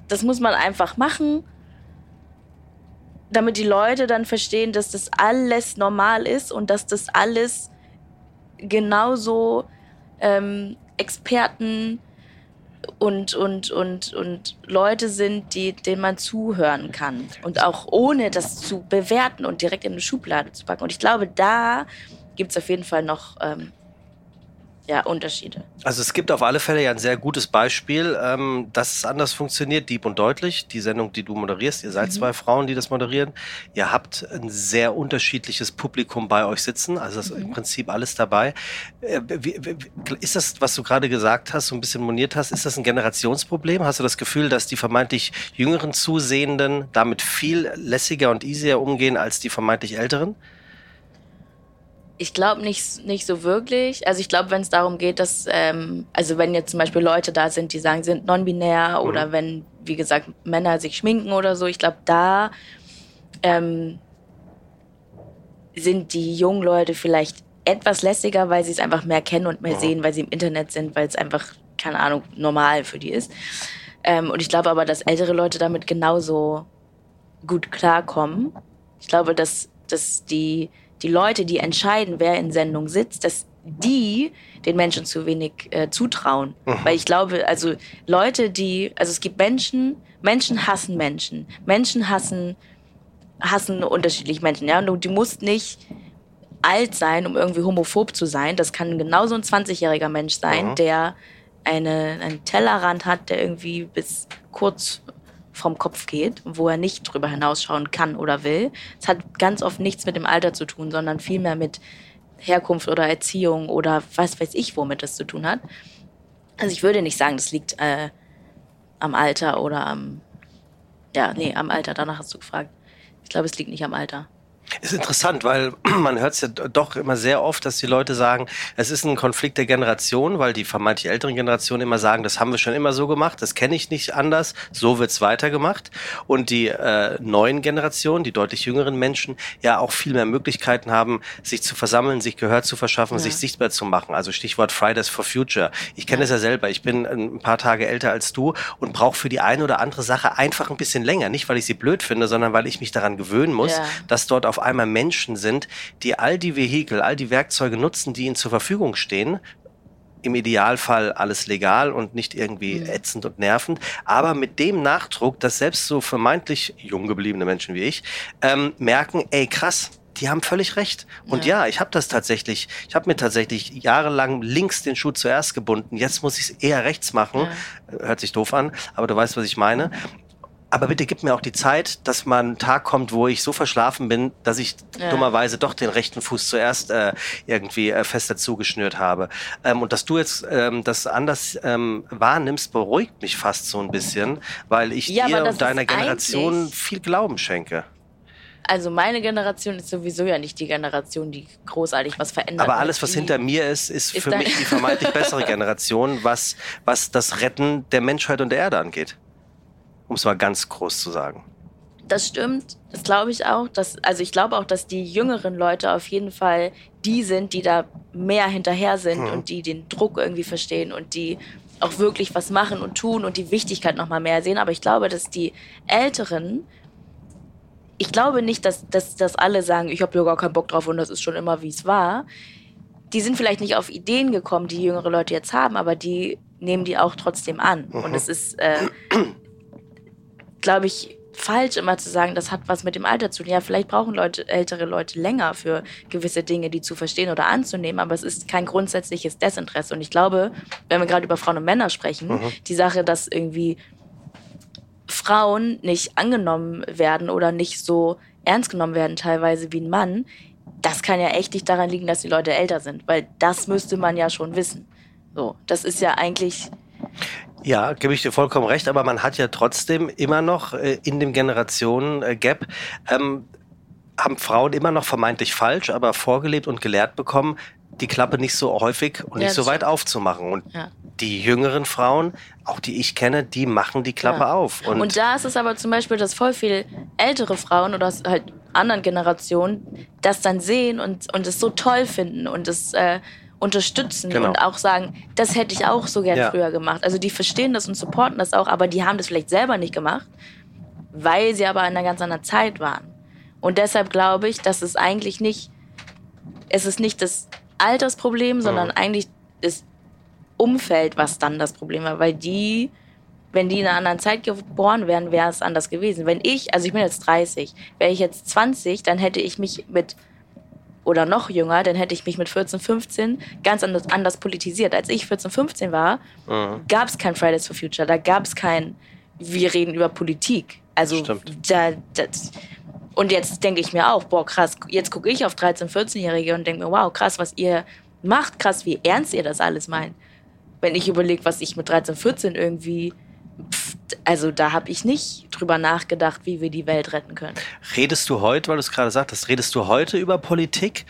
Speaker 1: das muss man einfach machen damit die Leute dann verstehen, dass das alles normal ist und dass das alles genauso ähm, Experten und, und, und, und Leute sind, die, denen man zuhören kann. Und auch ohne das zu bewerten und direkt in eine Schublade zu packen. Und ich glaube, da gibt es auf jeden Fall noch ähm, ja, Unterschiede.
Speaker 2: Also es gibt auf alle Fälle ja ein sehr gutes Beispiel, ähm, dass es anders funktioniert, Dieb und Deutlich, die Sendung, die du moderierst. Ihr seid mhm. zwei Frauen, die das moderieren. Ihr habt ein sehr unterschiedliches Publikum bei euch sitzen, also ist mhm. im Prinzip alles dabei. Äh, wie, wie, ist das, was du gerade gesagt hast, so ein bisschen moniert hast, ist das ein Generationsproblem? Hast du das Gefühl, dass die vermeintlich jüngeren Zusehenden damit viel lässiger und easier umgehen als die vermeintlich älteren?
Speaker 1: Ich glaube nicht, nicht so wirklich. Also ich glaube, wenn es darum geht, dass, ähm, also wenn jetzt zum Beispiel Leute da sind, die sagen, sind non-binär mhm. oder wenn, wie gesagt, Männer sich schminken oder so, ich glaube, da ähm, sind die jungen Leute vielleicht etwas lässiger, weil sie es einfach mehr kennen und mehr mhm. sehen, weil sie im Internet sind, weil es einfach, keine Ahnung, normal für die ist. Ähm, und ich glaube aber, dass ältere Leute damit genauso gut klarkommen. Ich glaube, dass, dass die die Leute, die entscheiden, wer in Sendung sitzt, dass die den Menschen zu wenig äh, zutrauen. Mhm. Weil ich glaube, also Leute, die, also es gibt Menschen, Menschen hassen Menschen. Menschen hassen, hassen unterschiedliche Menschen. Ja? Und du, du musst nicht alt sein, um irgendwie homophob zu sein. Das kann genauso ein 20-jähriger Mensch sein, mhm. der eine, einen Tellerrand hat, der irgendwie bis kurz vom Kopf geht, wo er nicht drüber hinausschauen kann oder will. Es hat ganz oft nichts mit dem Alter zu tun, sondern vielmehr mit Herkunft oder Erziehung oder was weiß ich, womit das zu tun hat. Also ich würde nicht sagen, das liegt äh, am Alter oder am, ja, nee, am Alter, danach hast du gefragt. Ich glaube, es liegt nicht am Alter.
Speaker 2: Ist interessant, weil man hört es ja doch immer sehr oft, dass die Leute sagen, es ist ein Konflikt der Generation, weil die vermeintlich älteren Generationen immer sagen, das haben wir schon immer so gemacht, das kenne ich nicht anders, so wird's weitergemacht. Und die äh, neuen Generationen, die deutlich jüngeren Menschen, ja auch viel mehr Möglichkeiten haben, sich zu versammeln, sich Gehör zu verschaffen, ja. sich sichtbar zu machen. Also Stichwort Fridays for Future. Ich kenne es ja. ja selber, ich bin ein paar Tage älter als du und brauche für die eine oder andere Sache einfach ein bisschen länger. Nicht, weil ich sie blöd finde, sondern weil ich mich daran gewöhnen muss, ja. dass dort auf auf einmal Menschen sind, die all die Vehikel, all die Werkzeuge nutzen, die ihnen zur Verfügung stehen, im Idealfall alles legal und nicht irgendwie mhm. ätzend und nervend, aber mit dem Nachdruck, dass selbst so vermeintlich jung gebliebene Menschen wie ich ähm, merken, ey krass, die haben völlig recht. Und ja, ja ich habe das tatsächlich, ich habe mir tatsächlich jahrelang links den Schuh zuerst gebunden. Jetzt muss ich es eher rechts machen. Ja. Hört sich doof an, aber du weißt, was ich meine aber bitte gib mir auch die Zeit, dass mal ein Tag kommt, wo ich so verschlafen bin, dass ich ja. dummerweise doch den rechten Fuß zuerst äh, irgendwie äh, fester zugeschnürt habe. Ähm, und dass du jetzt ähm, das anders ähm, wahrnimmst, beruhigt mich fast so ein bisschen, weil ich ja, dir und deiner Generation viel Glauben schenke.
Speaker 1: Also meine Generation ist sowieso ja nicht die Generation, die großartig was verändert.
Speaker 2: Aber alles, was hinter mir ist, ist, ist für mich die vermeintlich bessere Generation, was, was das Retten der Menschheit und der Erde angeht um es mal ganz groß zu sagen.
Speaker 1: Das stimmt, das glaube ich auch. Dass, also ich glaube auch, dass die jüngeren Leute auf jeden Fall die sind, die da mehr hinterher sind mhm. und die den Druck irgendwie verstehen und die auch wirklich was machen und tun und die Wichtigkeit noch mal mehr sehen. Aber ich glaube, dass die Älteren, ich glaube nicht, dass, dass, dass alle sagen, ich habe ja gar keinen Bock drauf und das ist schon immer, wie es war. Die sind vielleicht nicht auf Ideen gekommen, die jüngere Leute jetzt haben, aber die nehmen die auch trotzdem an. Mhm. Und es ist, äh, glaube ich, falsch, immer zu sagen, das hat was mit dem Alter zu tun. Ja, vielleicht brauchen Leute, ältere Leute länger für gewisse Dinge, die zu verstehen oder anzunehmen, aber es ist kein grundsätzliches Desinteresse. Und ich glaube, wenn wir gerade über Frauen und Männer sprechen, mhm. die Sache, dass irgendwie Frauen nicht angenommen werden oder nicht so ernst genommen werden, teilweise wie ein Mann, das kann ja echt nicht daran liegen, dass die Leute älter sind, weil das müsste man ja schon wissen. So, das ist ja eigentlich
Speaker 2: ja, gebe ich dir vollkommen recht, aber man hat ja trotzdem immer noch äh, in dem Generationen-Gap ähm, haben Frauen immer noch vermeintlich falsch, aber vorgelebt und gelehrt bekommen, die Klappe nicht so häufig und ja, nicht so weit aufzumachen. Und ja. die jüngeren Frauen, auch die ich kenne, die machen die Klappe ja. auf.
Speaker 1: Und, und, da ist es aber zum Beispiel, dass voll viel ältere Frauen oder halt anderen Generationen das dann sehen und, und es so toll finden und es äh, unterstützen genau. und auch sagen, das hätte ich auch so gern ja. früher gemacht. Also die verstehen das und supporten das auch, aber die haben das vielleicht selber nicht gemacht, weil sie aber in einer ganz anderen Zeit waren. Und deshalb glaube ich, dass es eigentlich nicht, es ist nicht das Altersproblem, sondern mhm. eigentlich das Umfeld, was dann das Problem war, weil die, wenn die in einer anderen Zeit geboren wären, wäre es anders gewesen. Wenn ich, also ich bin jetzt 30, wäre ich jetzt 20, dann hätte ich mich mit oder noch jünger, dann hätte ich mich mit 14, 15 ganz anders, anders politisiert. Als ich 14, 15 war, mhm. gab es kein Fridays for Future, da gab es kein, wir reden über Politik. Also da, das, und jetzt denke ich mir auch, boah, krass, jetzt gucke ich auf 13-, 14-Jährige und denke mir, wow, krass, was ihr macht, krass, wie ernst ihr das alles meint. Wenn ich überlege, was ich mit 13, 14 irgendwie also da habe ich nicht drüber nachgedacht, wie wir die Welt retten können.
Speaker 2: Redest du heute, weil du es gerade sagtest, redest du heute über Politik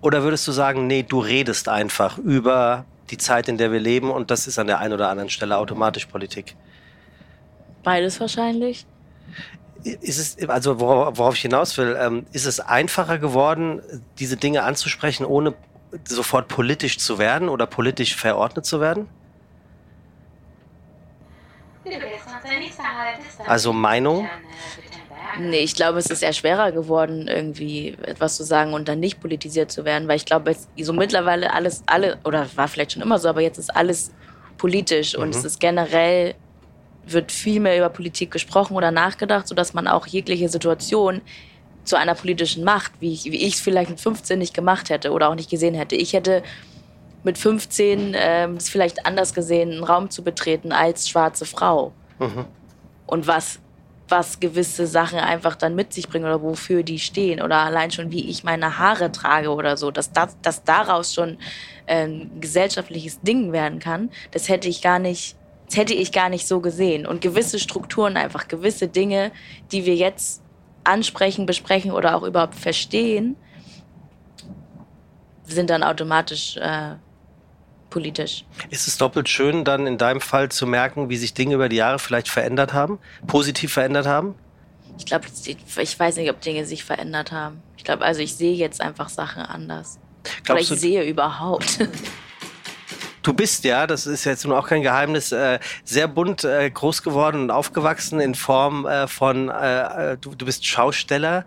Speaker 2: oder würdest du sagen, nee, du redest einfach über die Zeit, in der wir leben und das ist an der einen oder anderen Stelle automatisch Politik?
Speaker 1: Beides wahrscheinlich.
Speaker 2: Ist es, also worauf, ich hinaus will, ähm, ist es einfacher geworden, diese Dinge anzusprechen, ohne sofort politisch zu werden oder politisch verordnet zu werden? Also Meinung?
Speaker 1: Nee, ich glaube, es ist eher schwerer geworden, irgendwie etwas zu sagen und dann nicht politisiert zu werden, weil ich glaube, so mittlerweile alles, alle, oder war vielleicht schon immer so, aber jetzt ist alles politisch und mhm. es ist generell, wird viel mehr über Politik gesprochen oder nachgedacht, sodass man auch jegliche Situation zu einer politischen Macht, wie ich, wie ich es vielleicht mit 15 nicht gemacht hätte oder auch nicht gesehen hätte. Ich hätte mit 15 ähm, es vielleicht anders gesehen, einen Raum zu betreten als schwarze Frau. Mhm. Und was, was gewisse Sachen einfach dann mit sich bringen oder wofür die stehen. Oder allein schon, wie ich meine Haare trage oder so. Dass, das, dass daraus schon äh, ein gesellschaftliches Ding werden kann, das hätte ich gar nicht. Das hätte ich gar nicht so gesehen. Und gewisse Strukturen, einfach gewisse Dinge, die wir jetzt ansprechen, besprechen oder auch überhaupt verstehen, sind dann automatisch äh, politisch.
Speaker 2: Ist es doppelt schön, dann in deinem Fall zu merken, wie sich Dinge über die Jahre vielleicht verändert haben, positiv verändert haben?
Speaker 1: Ich glaube, ich weiß nicht, ob Dinge sich verändert haben. Ich glaube, also ich sehe jetzt einfach Sachen anders. Glaubst Oder ich sehe überhaupt.
Speaker 2: Du bist ja, das ist jetzt nun auch kein Geheimnis, äh, sehr bunt äh, groß geworden und aufgewachsen in Form äh, von, äh, äh, du, du bist Schaustellerkind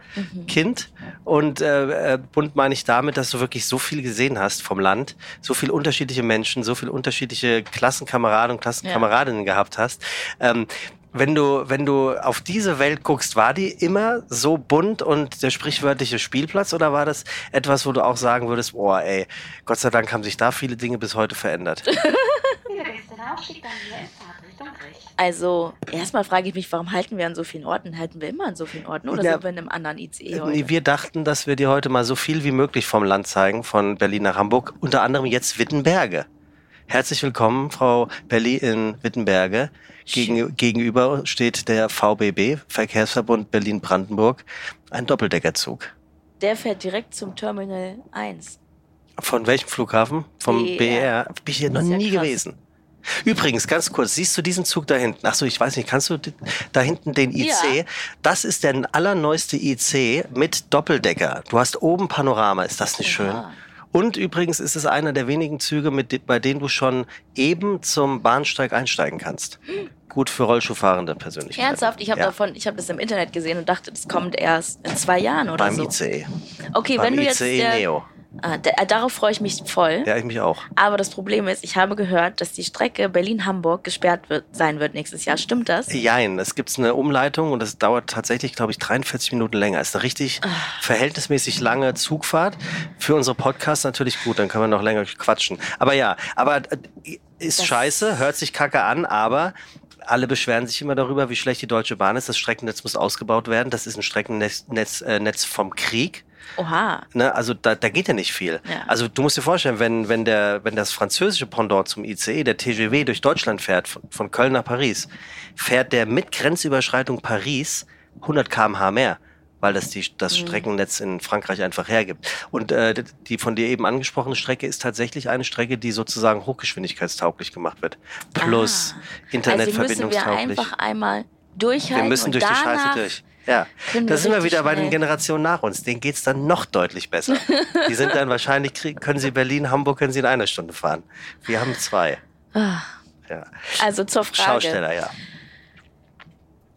Speaker 2: mhm. und äh, bunt meine ich damit, dass du wirklich so viel gesehen hast vom Land, so viele unterschiedliche Menschen, so viele unterschiedliche Klassenkameraden und Klassenkameradinnen ja. gehabt hast. Ähm, wenn du, wenn du auf diese Welt guckst, war die immer so bunt und der sprichwörtliche Spielplatz oder war das etwas, wo du auch sagen würdest, boah, ey, Gott sei Dank haben sich da viele Dinge bis heute verändert?
Speaker 1: Also, erstmal frage ich mich, warum halten wir an so vielen Orten? Halten wir immer an so vielen Orten oder ja, sind wir in einem anderen ICE heute?
Speaker 2: Nee, wir dachten, dass wir dir heute mal so viel wie möglich vom Land zeigen, von Berlin nach Hamburg, unter anderem jetzt Wittenberge. Herzlich willkommen, Frau Belli in Wittenberge. Gegen, gegenüber steht der VBB, Verkehrsverbund Berlin-Brandenburg, ein Doppeldeckerzug.
Speaker 1: Der fährt direkt zum Terminal 1.
Speaker 2: Von welchem Flughafen? Vom BR. BR. Bin ich hier noch nie krass. gewesen. Übrigens, ganz kurz, siehst du diesen Zug da hinten? Achso, ich weiß nicht, kannst du da hinten den IC? Ja. Das ist der allerneueste IC mit Doppeldecker. Du hast oben Panorama, ist das nicht schön? Und übrigens ist es einer der wenigen Züge, mit, bei denen du schon eben zum Bahnsteig einsteigen kannst. Gut für Rollschuhfahrende persönlich.
Speaker 1: Ernsthaft? Ich habe ja. davon, ich habe das im Internet gesehen und dachte, das kommt erst in zwei Jahren oder
Speaker 2: Beim
Speaker 1: so.
Speaker 2: Beim ICE.
Speaker 1: Okay, Beim wenn du ICE jetzt der, Neo. Ah, äh, darauf freue ich mich voll.
Speaker 2: Ja, ich mich auch.
Speaker 1: Aber das Problem ist, ich habe gehört, dass die Strecke Berlin-Hamburg gesperrt wird, sein wird nächstes Jahr. Stimmt das?
Speaker 2: Jein, es gibt eine Umleitung und das dauert tatsächlich, glaube ich, 43 Minuten länger. Es ist eine richtig ah. verhältnismäßig lange Zugfahrt. Für unsere Podcasts natürlich gut, dann können wir noch länger quatschen. Aber ja, aber äh, ist das scheiße, hört sich kacke an, aber alle beschweren sich immer darüber, wie schlecht die Deutsche Bahn ist. Das Streckennetz muss ausgebaut werden. Das ist ein Streckennetz Netz, äh, Netz vom Krieg.
Speaker 1: Oha.
Speaker 2: Ne, also da, da geht ja nicht viel. Ja. Also du musst dir vorstellen, wenn, wenn, der, wenn das französische Pendant zum ICE, der TGW, durch Deutschland fährt, von, von Köln nach Paris, fährt der mit Grenzüberschreitung Paris 100 km/h mehr weil das die, das mhm. Streckennetz in Frankreich einfach hergibt. Und äh, die von dir eben angesprochene Strecke ist tatsächlich eine Strecke, die sozusagen hochgeschwindigkeitstauglich gemacht wird. Plus ah. Internetverbindungstauglich. Also
Speaker 1: müssen wir einfach einmal durchhalten
Speaker 2: Wir müssen durch die Scheiße durch. Ja, da sind wir wieder schnell. bei den Generationen nach uns. Denen geht's dann noch deutlich besser. Die sind dann wahrscheinlich, können sie Berlin, Hamburg, können sie in einer Stunde fahren. Wir haben zwei.
Speaker 1: Ah. Ja. Also zur Frage.
Speaker 2: Schausteller, ja.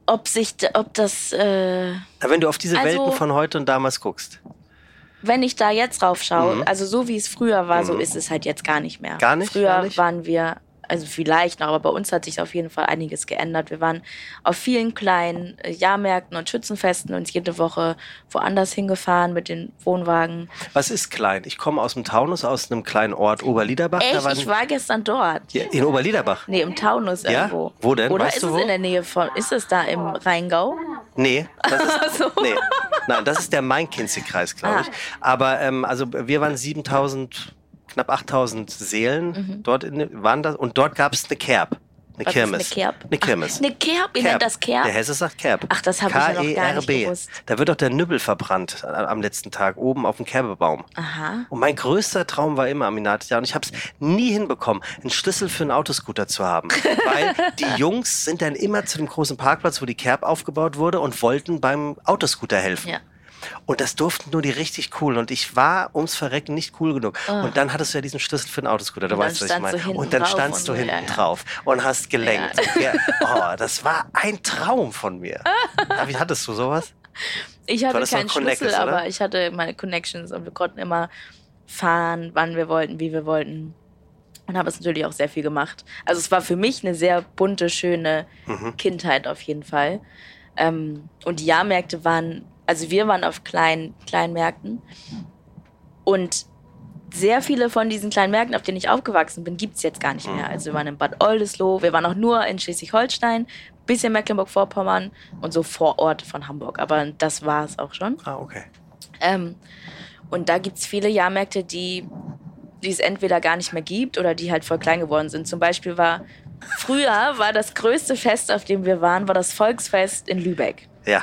Speaker 1: Ob sich, ob das. Äh,
Speaker 2: Wenn du auf diese also, Welten von heute und damals guckst.
Speaker 1: Wenn ich da jetzt drauf schaue, mhm. also so wie es früher war, mhm. so ist es halt jetzt gar nicht mehr.
Speaker 2: Gar nicht?
Speaker 1: Früher
Speaker 2: gar nicht?
Speaker 1: waren wir also vielleicht noch, aber bei uns hat sich auf jeden Fall einiges geändert. Wir waren auf vielen kleinen äh, Jahrmärkten und Schützenfesten und jede Woche woanders hingefahren mit den Wohnwagen.
Speaker 2: Was ist klein? Ich komme aus dem Taunus, aus einem kleinen Ort Oberliederbach.
Speaker 1: Echt? ich war gestern dort.
Speaker 2: Ja, in Oberliederbach?
Speaker 1: Nee, im Taunus ja? irgendwo.
Speaker 2: Wo denn?
Speaker 1: Oder
Speaker 2: weißt
Speaker 1: ist
Speaker 2: es
Speaker 1: wo? in der Nähe von, ist es da im Rheingau?
Speaker 2: Nee, das ist, so. nee. Nein, das ist der Main-Kinzig-Kreis, glaube ah. ich. Aber ähm, also wir waren 7000 knapp 8000 Seelen mhm. dort in, waren das und dort gab es eine Kerb. Eine
Speaker 1: Was
Speaker 2: Kirmes.
Speaker 1: Eine Kerb?
Speaker 2: Eine Kirmes.
Speaker 1: Ach, eine Kerb? Ihr nennt das Kerb?
Speaker 2: Der Hesse sagt Kerb.
Speaker 1: Ach, das habe ich ja noch gar nicht e gewusst.
Speaker 2: Da wird doch der Nübbel verbrannt am letzten Tag oben auf dem Kerbebaum.
Speaker 1: Aha.
Speaker 2: Und mein größter Traum war immer, Aminat, ja, und ich habe es nie hinbekommen, einen Schlüssel für einen Autoscooter zu haben. Weil die Jungs sind dann immer zu dem großen Parkplatz, wo die Kerb aufgebaut wurde und wollten beim Autoscooter helfen.
Speaker 1: Ja.
Speaker 2: Und das durften nur die richtig coolen. Und ich war ums Verrecken nicht cool genug. Oh. Und dann hattest du ja diesen Schlüssel für den Autoscooter, du weißt, was ich meine. Und dann standst du hinten ja, drauf und hast gelenkt. Ja. oh, das war ein Traum von mir. Wie hattest du sowas?
Speaker 1: Ich hatte keinen Schlüssel, oder? aber ich hatte meine Connections und wir konnten immer fahren, wann wir wollten, wie wir wollten. Und habe es natürlich auch sehr viel gemacht. Also es war für mich eine sehr bunte, schöne mhm. Kindheit auf jeden Fall. Ähm, und die Jahrmärkte waren also wir waren auf kleinen, kleinen Märkten und sehr viele von diesen kleinen Märkten, auf denen ich aufgewachsen bin, gibt es jetzt gar nicht mehr. Also wir waren in Bad Oldesloe, wir waren auch nur in Schleswig-Holstein, bisschen Mecklenburg-Vorpommern und so vor Ort von Hamburg. Aber das war es auch schon.
Speaker 2: Ah, okay.
Speaker 1: Ähm, und da gibt es viele Jahrmärkte, die, die es entweder gar nicht mehr gibt oder die halt voll klein geworden sind. Zum Beispiel war früher war das größte Fest, auf dem wir waren, war das Volksfest in Lübeck.
Speaker 2: Ja.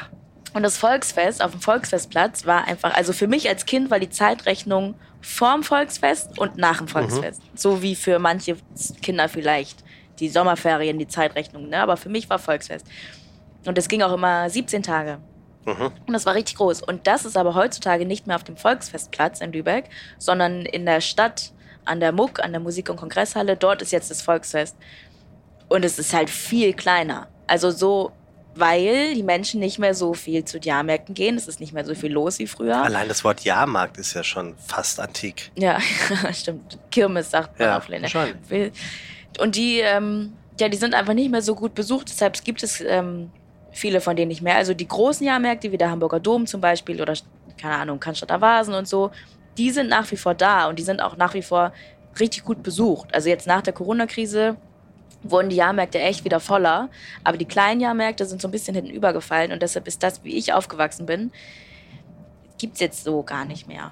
Speaker 1: Und das Volksfest auf dem Volksfestplatz war einfach, also für mich als Kind war die Zeitrechnung vorm Volksfest und nach dem Volksfest. Mhm. So wie für manche Kinder vielleicht die Sommerferien, die Zeitrechnung. Ne? Aber für mich war Volksfest. Und es ging auch immer 17 Tage. Mhm. Und das war richtig groß. Und das ist aber heutzutage nicht mehr auf dem Volksfestplatz in Lübeck, sondern in der Stadt, an der MUK, an der Musik- und Kongresshalle. Dort ist jetzt das Volksfest. Und es ist halt viel kleiner. Also so weil die Menschen nicht mehr so viel zu Jahrmärkten gehen. Es ist nicht mehr so viel los wie früher.
Speaker 2: Allein das Wort Jahrmarkt ist ja schon fast antik.
Speaker 1: Ja, stimmt. Kirmes sagt man
Speaker 2: ja,
Speaker 1: auf Länder. Und die, ähm, ja, die sind einfach nicht mehr so gut besucht. Deshalb gibt es ähm, viele von denen nicht mehr. Also die großen Jahrmärkte, wie der Hamburger Dom zum Beispiel oder, keine Ahnung, Cannstatter Vasen und so, die sind nach wie vor da und die sind auch nach wie vor richtig gut besucht. Also jetzt nach der Corona-Krise wurden die Jahrmärkte echt wieder voller. Aber die kleinen Jahrmärkte sind so ein bisschen hinten übergefallen und deshalb ist das, wie ich aufgewachsen bin, gibt es jetzt so gar nicht mehr.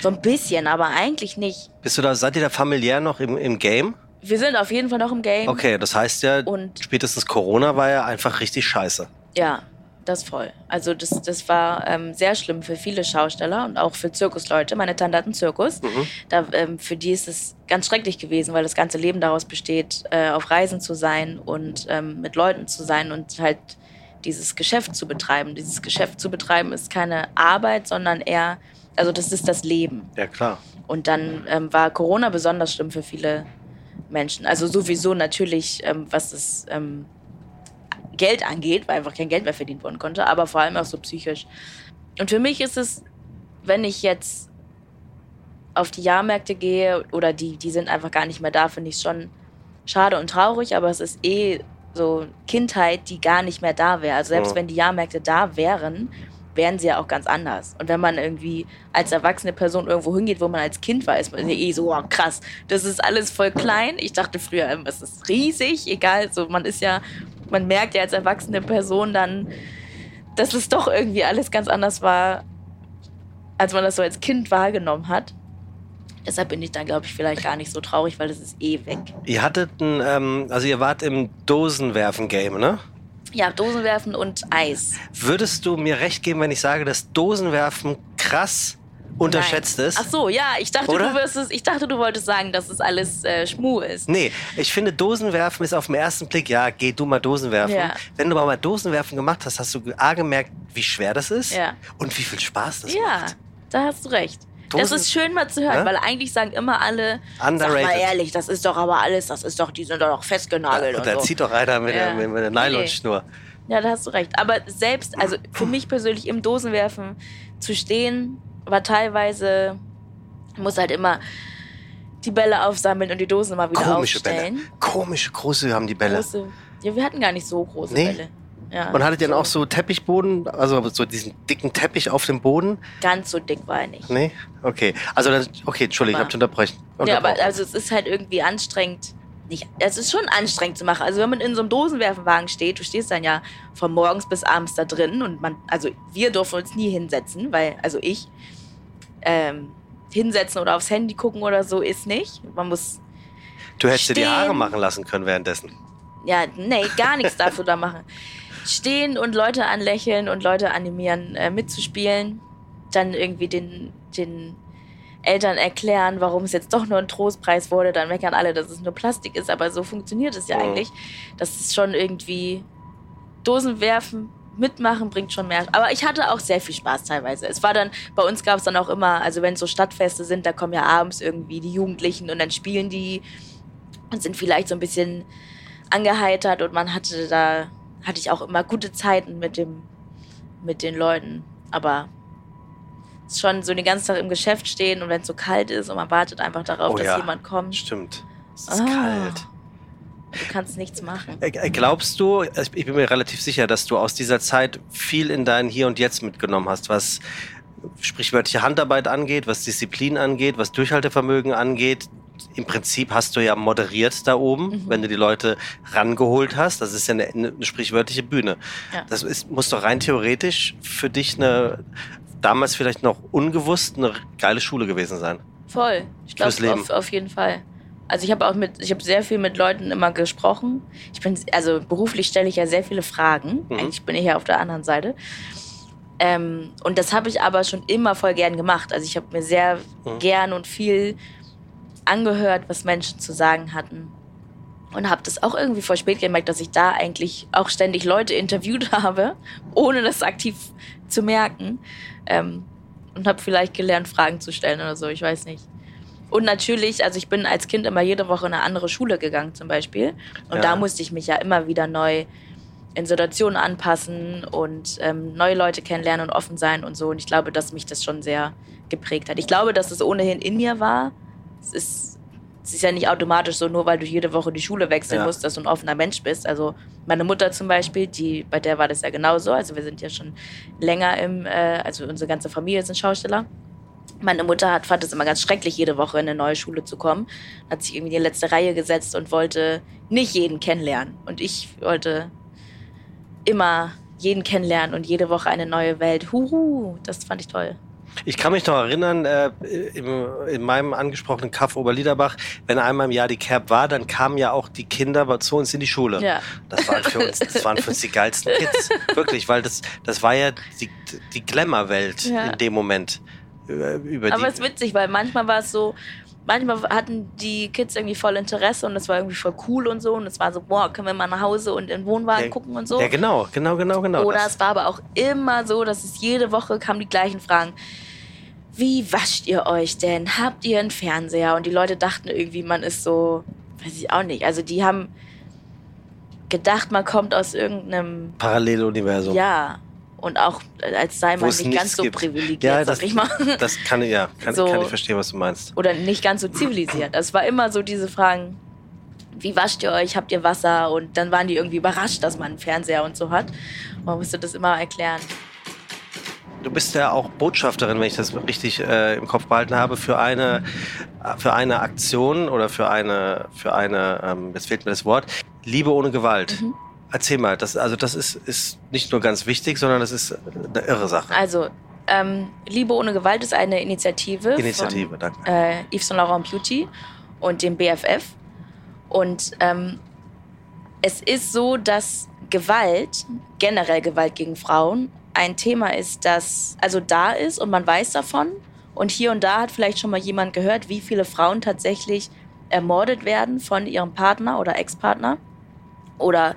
Speaker 1: So ein bisschen, aber eigentlich nicht.
Speaker 2: Bist du da, seid ihr da familiär noch im, im Game?
Speaker 1: Wir sind auf jeden Fall noch im Game.
Speaker 2: Okay, das heißt ja,
Speaker 1: Und-
Speaker 2: spätestens Corona war ja einfach richtig scheiße.
Speaker 1: Ja, das voll. Also das, das war ähm, sehr schlimm für viele Schausteller und auch für Zirkusleute. Meine Tante hat einen Zirkus.
Speaker 2: Mhm.
Speaker 1: Da, ähm, für die ist es ganz schrecklich gewesen, weil das ganze Leben daraus besteht, äh, auf Reisen zu sein und ähm, mit Leuten zu sein und halt dieses Geschäft zu betreiben. Dieses Geschäft zu betreiben ist keine Arbeit, sondern eher, also das ist das Leben.
Speaker 2: Ja, klar.
Speaker 1: Und dann ähm, war Corona besonders schlimm für viele Menschen. Also sowieso natürlich, ähm, was ähm, Geld angeht, weil einfach kein Geld mehr verdient worden konnte, aber vor allem auch so psychisch. Und für mich ist es, wenn ich jetzt auf die Jahrmärkte gehe oder die, die sind einfach gar nicht mehr da, finde ich es schon schade und traurig, aber es ist eh so Kindheit, die gar nicht mehr da wäre. Also selbst
Speaker 2: Ja.
Speaker 1: wenn die Jahrmärkte da wären, wären sie ja auch ganz anders. Und wenn man irgendwie als erwachsene Person irgendwo hingeht, wo man als Kind war, ist man eh so, oh, krass, das ist alles voll klein. Ich dachte früher, es ist riesig, egal, so man ist ja, man merkt ja als erwachsene Person dann, dass es doch irgendwie alles ganz anders war, als man das so als Kind wahrgenommen hat. Deshalb bin ich dann, glaube ich, vielleicht gar nicht so traurig, weil es ist eh weg.
Speaker 2: Ihr hattet ein, ähm, also ihr wart im Dosenwerfen-Game, ne?
Speaker 1: Ja, Dosenwerfen und Eis.
Speaker 2: Würdest du mir recht geben, wenn ich sage, dass Dosenwerfen krass unterschätzt
Speaker 1: Nein.
Speaker 2: ist?
Speaker 1: Ach so, ja, ich dachte,
Speaker 2: Oder?
Speaker 1: du wirst es, ich dachte, du wolltest sagen, dass es alles äh, Schmu ist.
Speaker 2: Nee, ich finde Dosenwerfen ist auf den ersten Blick, ja, geh du mal Dosenwerfen.
Speaker 1: Ja.
Speaker 2: Wenn du aber mal Dosenwerfen gemacht hast, hast du A gemerkt, wie schwer das ist
Speaker 1: Ja.
Speaker 2: und wie viel Spaß das
Speaker 1: Ja,
Speaker 2: macht.
Speaker 1: da hast du recht. das
Speaker 2: Dosen-
Speaker 1: ist schön mal zu hören,
Speaker 2: Ne?
Speaker 1: weil eigentlich sagen immer alle, sag
Speaker 2: Underrated.
Speaker 1: mal ehrlich, das ist doch aber alles, das ist doch, die sind doch festgenagelt
Speaker 2: und
Speaker 1: und,
Speaker 2: da
Speaker 1: so.
Speaker 2: zieht doch einer mit,
Speaker 1: Ja.
Speaker 2: der, mit, mit der Nylonschnur.
Speaker 1: Ja, da hast du recht. Aber selbst, also für mich persönlich im Dosenwerfen zu stehen, war teilweise, muss halt immer die Bälle aufsammeln und die Dosen immer wieder
Speaker 2: Komische
Speaker 1: aufstellen.
Speaker 2: Bälle. Komische, große haben die Bälle.
Speaker 1: Große, ja, wir hatten gar nicht so große
Speaker 2: Nee?
Speaker 1: Bälle. Ja,
Speaker 2: Und hattet ihr dann auch so Teppichboden, also so diesen dicken Teppich auf dem Boden?
Speaker 1: Ganz so dick war er nicht.
Speaker 2: Nee? Okay. Also dann, okay, Entschuldigung, ich
Speaker 1: Aber-
Speaker 2: hab dich unterbrechen.
Speaker 1: Ja, aber
Speaker 2: unterbrochen.
Speaker 1: also es ist halt irgendwie anstrengend. Nicht, es ist schon anstrengend zu machen. Also wenn man in so einem Dosenwerfenwagen steht, du stehst dann ja von morgens bis abends da drin und man, also wir dürfen uns nie hinsetzen, weil, also ich, ähm, hinsetzen oder aufs Handy gucken oder so ist nicht. Man muss,
Speaker 2: du hättest dir die. Haare machen lassen können währenddessen.
Speaker 1: ja, nee, gar nichts dafür da machen. Stehen und Leute anlächeln und Leute animieren, äh, mitzuspielen. Dann irgendwie den, den Eltern erklären, warum es jetzt doch nur ein Trostpreis wurde. Dann meckern alle, dass es nur Plastik ist. Aber so funktioniert es ja
Speaker 2: Mhm.
Speaker 1: eigentlich. Das ist schon irgendwie Dosen werfen, mitmachen bringt schon mehr. Aber ich hatte auch sehr viel Spaß teilweise. Es war dann, bei uns gab es dann auch immer, also wenn so Stadtfeste sind, da kommen ja abends irgendwie die Jugendlichen und dann spielen die und sind vielleicht so ein bisschen angeheitert und man hatte da, hatte ich auch immer gute Zeiten mit dem, mit den Leuten. Aber schon so den ganzen Tag im Geschäft stehen und wenn es so kalt ist und man wartet einfach darauf,
Speaker 2: Oh
Speaker 1: dass
Speaker 2: ja.
Speaker 1: jemand kommt.
Speaker 2: Stimmt. Es ist
Speaker 1: Ah.
Speaker 2: kalt.
Speaker 1: Du kannst nichts machen.
Speaker 2: Äh, äh, Glaubst du, ich bin mir relativ sicher, dass du aus dieser Zeit viel in dein Hier und Jetzt mitgenommen hast, was sprichwörtliche Handarbeit angeht, was Disziplin angeht, was Durchhaltevermögen angeht. Im Prinzip hast du ja moderiert da oben,
Speaker 1: Mhm.
Speaker 2: wenn du die Leute rangeholt hast. Das ist ja eine, eine sprichwörtliche Bühne.
Speaker 1: Ja.
Speaker 2: Das ist, muss doch rein theoretisch für dich eine, damals vielleicht noch ungewusst, eine geile Schule gewesen sein.
Speaker 1: Voll. Ich glaube auf, auf jeden Fall. Also ich habe auch mit, ich habe sehr viel mit Leuten immer gesprochen. Ich bin, also beruflich stelle ich ja sehr viele Fragen.
Speaker 2: Mhm.
Speaker 1: Eigentlich bin ich ja auf der anderen Seite. Ähm, und das habe ich aber schon immer voll gern gemacht. Also ich habe mir sehr
Speaker 2: Mhm.
Speaker 1: gern und viel angehört, was Menschen zu sagen hatten. Und habe das auch irgendwie voll spät gemerkt, dass ich da eigentlich auch ständig Leute interviewt habe, ohne das aktiv zu merken. Ähm, und habe vielleicht gelernt, Fragen zu stellen oder so, ich weiß nicht. Und natürlich, also ich bin als Kind immer jede Woche in eine andere Schule gegangen zum Beispiel. Und
Speaker 2: Ja.
Speaker 1: da musste ich mich ja immer wieder neu in Situationen anpassen und ähm, neue Leute kennenlernen und offen sein und so. Und ich glaube, dass mich das schon sehr geprägt hat. Ich glaube, dass es ohnehin in mir war. Es ist es ist ja nicht automatisch so, nur weil du jede Woche die Schule wechseln ja. musst, dass du ein offener Mensch bist. Also meine Mutter zum Beispiel, die, bei der war das ja genauso. Also wir sind ja schon länger im, äh, also unsere ganze Familie sind Schausteller. Meine Mutter hat, fand es immer ganz schrecklich, jede Woche in eine neue Schule zu kommen. Hat sich irgendwie in die letzte Reihe gesetzt und wollte nicht jeden kennenlernen. Und ich wollte immer jeden kennenlernen und jede Woche eine neue Welt. Huhu, das fand ich toll.
Speaker 2: Ich kann mich noch erinnern, äh, im, in meinem angesprochenen Kaff Oberliederbach, wenn einmal im Jahr die Kerb war, dann kamen ja auch die Kinder zu uns in die Schule. Ja. Das waren für uns, das waren für uns die geilsten Kids. Wirklich, weil das, das war ja die, die Glamour-Welt ja. in dem Moment.
Speaker 1: Über Aber es ist witzig, weil manchmal war es so, manchmal hatten die Kids irgendwie voll Interesse und das war irgendwie voll cool und so. Und es war so, boah, können wir mal nach Hause und in den Wohnwagen ja, gucken und so.
Speaker 2: Ja, genau, genau, genau, genau.
Speaker 1: Oder das. es war aber auch immer so, dass es jede Woche kamen die gleichen Fragen. Wie wascht ihr euch denn? Habt ihr einen Fernseher? Und die Leute dachten irgendwie, man ist so, weiß ich auch nicht. Also die haben gedacht, man kommt aus irgendeinem
Speaker 2: Paralleluniversum.
Speaker 1: Ja, und auch äh, als sei man nicht ganz so gibt. privilegiert, ja,
Speaker 2: das,
Speaker 1: sag ich mal.
Speaker 2: Das kann, ja, kann, so, kann ich verstehen, was du meinst.
Speaker 1: Oder nicht ganz so zivilisiert. Es war immer so diese Fragen, wie wascht ihr euch, habt ihr Wasser? Und dann waren die irgendwie überrascht, dass man einen Fernseher und so hat. Man musste das immer erklären.
Speaker 2: Du bist ja auch Botschafterin, wenn ich das richtig äh, im Kopf behalten habe, für eine, für eine Aktion oder für eine, für eine ähm, jetzt fehlt mir das Wort, Liebe ohne Gewalt. Mhm. Erzähl mal, das, also das ist, ist nicht nur ganz wichtig, sondern das ist eine irre Sache.
Speaker 1: Also, ähm, Liebe ohne Gewalt ist eine Initiative.
Speaker 2: Initiative,
Speaker 1: von,
Speaker 2: danke.
Speaker 1: Äh, Yves Saint Laurent Beauty und dem BFF. Und ähm, es ist so, dass Gewalt, generell Gewalt gegen Frauen, ein Thema ist, das also da ist und man weiß davon. Und hier und da hat vielleicht schon mal jemand gehört, wie viele Frauen tatsächlich ermordet werden von ihrem Partner oder Ex-Partner. Oder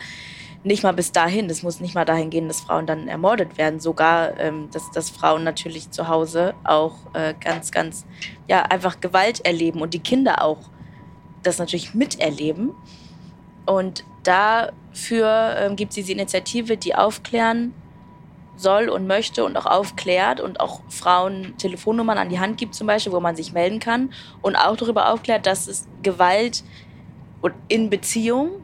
Speaker 1: nicht mal bis dahin. Es muss nicht mal dahin gehen, dass Frauen dann ermordet werden. Sogar, ähm, dass, dass Frauen natürlich zu Hause auch äh, ganz, ganz, ja, einfach Gewalt erleben und die Kinder auch das natürlich miterleben. Und dafür ähm, gibt es diese Initiative, die aufklären soll und möchte und auch aufklärt und auch Frauen Telefonnummern an die Hand gibt zum Beispiel, wo man sich melden kann und auch darüber aufklärt, dass es Gewalt in Beziehung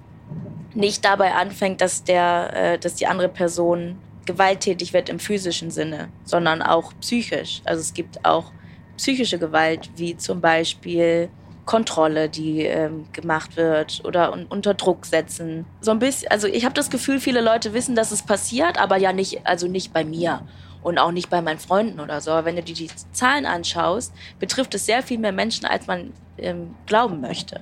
Speaker 1: nicht dabei anfängt, dass, der, äh, dass die andere Person gewalttätig wird im physischen Sinne, sondern auch psychisch. Also es gibt auch psychische Gewalt, wie zum Beispiel Kontrolle, die ähm, gemacht wird oder un unter Druck setzen. So ein bisschen, also ich habe das Gefühl, viele Leute wissen, dass es passiert, aber ja nicht, also nicht bei mir und auch nicht bei meinen Freunden oder so. Aber wenn du dir die Zahlen anschaust, betrifft es sehr viel mehr Menschen, als man ähm, glauben möchte.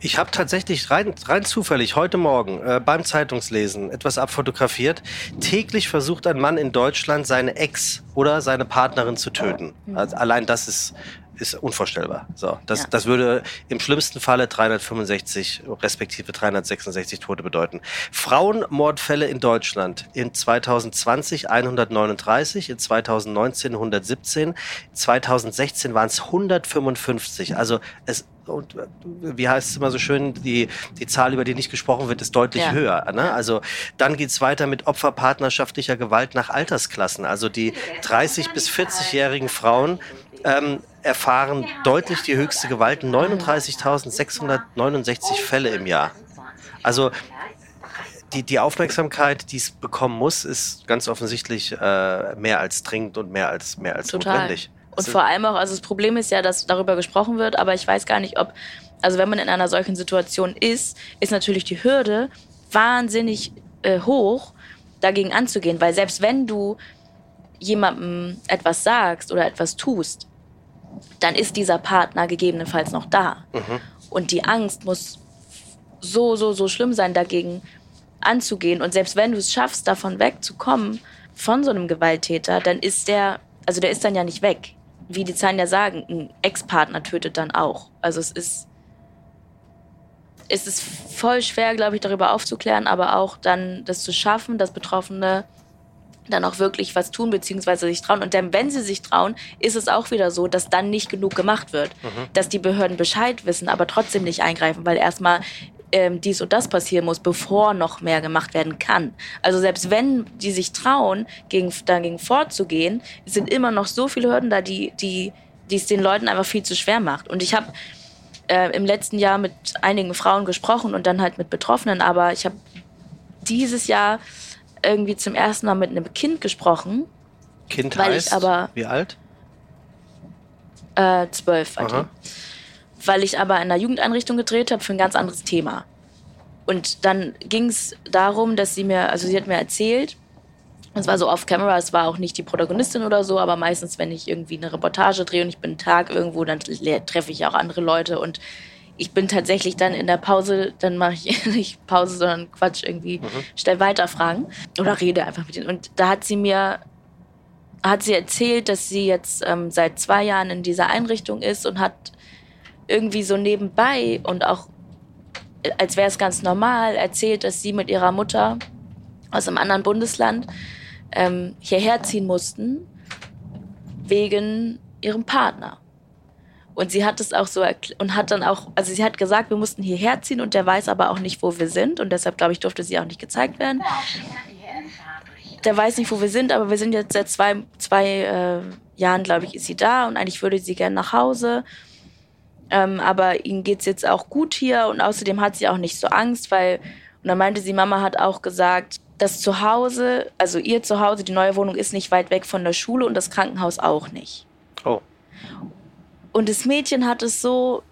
Speaker 2: Ich habe tatsächlich rein, rein zufällig heute Morgen äh, beim Zeitungslesen etwas abfotografiert. Täglich versucht ein Mann in Deutschland seine Ex oder seine Partnerin zu töten. Mhm. Also allein das ist ist unvorstellbar. So, das, ja. das würde im schlimmsten Falle 365 respektive 366 Tote bedeuten. Frauenmordfälle in Deutschland in 2020 139, in 2019 117, 2016 waren es 155. Also es und wie heißt es immer so schön, die, die Zahl, über die nicht gesprochen wird, ist deutlich ja. höher. Ne? Also dann geht's weiter mit Opferpartnerschaftlicher Gewalt nach Altersklassen. Also die 30- bis 40-jährigen Frauen ähm, erfahren deutlich die höchste Gewalt, 39.669 Fälle im Jahr. Also die, die Aufmerksamkeit, die es bekommen muss, ist ganz offensichtlich äh, mehr als dringend und mehr als, mehr als
Speaker 1: Total.
Speaker 2: notwendig.
Speaker 1: Und vor allem auch, also das Problem ist ja, dass darüber gesprochen wird, aber ich weiß gar nicht, ob, also wenn man in einer solchen Situation ist, ist natürlich die Hürde wahnsinnig äh, hoch, dagegen anzugehen, weil selbst wenn du jemandem etwas sagst oder etwas tust, dann ist dieser Partner gegebenenfalls noch da. Mhm. Und die Angst muss so, so, so schlimm sein, dagegen anzugehen. Und selbst wenn du es schaffst, davon wegzukommen, von so einem Gewalttäter, dann ist der, also der ist dann ja nicht weg. Wie die Zahlen ja sagen, ein Ex-Partner tötet dann auch. Also es ist, es ist voll schwer, glaube ich, darüber aufzuklären, aber auch dann das zu schaffen, dass Betroffene dann auch wirklich was tun, beziehungsweise sich trauen. Und dann, wenn sie sich trauen, ist es auch wieder so, dass dann nicht genug gemacht wird. Mhm. Dass die Behörden Bescheid wissen, aber trotzdem nicht eingreifen, weil erstmal ähm, dies und das passieren muss, bevor noch mehr gemacht werden kann. Also selbst wenn die sich trauen, gegen, dagegen vorzugehen, sind immer noch so viele Hürden da, die, die, die es den Leuten einfach viel zu schwer macht. Und ich habe äh, im letzten Jahr mit einigen Frauen gesprochen und dann halt mit Betroffenen, aber ich habe dieses Jahr irgendwie zum ersten Mal mit einem Kind gesprochen.
Speaker 2: Kind weil heißt, ich aber, wie alt?
Speaker 1: Äh, zwölf die. Weil ich aber in einer Jugendeinrichtung gedreht habe für ein ganz anderes Thema. Und dann ging es darum, dass sie mir, also sie hat mir erzählt, es war so off-camera, es war auch nicht die Protagonistin oder so, aber meistens, wenn ich irgendwie eine Reportage drehe und ich bin einen Tag irgendwo, dann treffe ich auch andere Leute und ich bin tatsächlich dann in der Pause, dann mache ich nicht Pause, sondern Quatsch irgendwie, mhm. stell weiter Fragen oder rede einfach mit ihnen. Und da hat sie mir, hat sie erzählt, dass sie jetzt ähm, seit zwei Jahren in dieser Einrichtung ist und hat irgendwie so nebenbei und auch äh, als wäre es ganz normal erzählt, dass sie mit ihrer Mutter aus einem anderen Bundesland ähm, hierher ziehen mussten wegen ihrem Partner. Und sie hat es auch so und hat dann auch, also sie hat gesagt, wir mussten hierher ziehen und der weiß aber auch nicht, wo wir sind und deshalb glaube ich durfte sie auch nicht gezeigt werden. Der weiß nicht, wo wir sind, aber wir sind jetzt seit zwei, zwei äh, Jahren, glaube ich, ist sie da und eigentlich würde sie gerne nach Hause. Ähm, aber ihnen geht es jetzt auch gut hier und außerdem hat sie auch nicht so Angst, weil, und dann meinte sie, Mama hat auch gesagt, das Zuhause, also ihr Zuhause, die neue Wohnung ist nicht weit weg von der Schule und das Krankenhaus auch nicht.
Speaker 2: Oh.
Speaker 1: Und das Mädchen hat es so,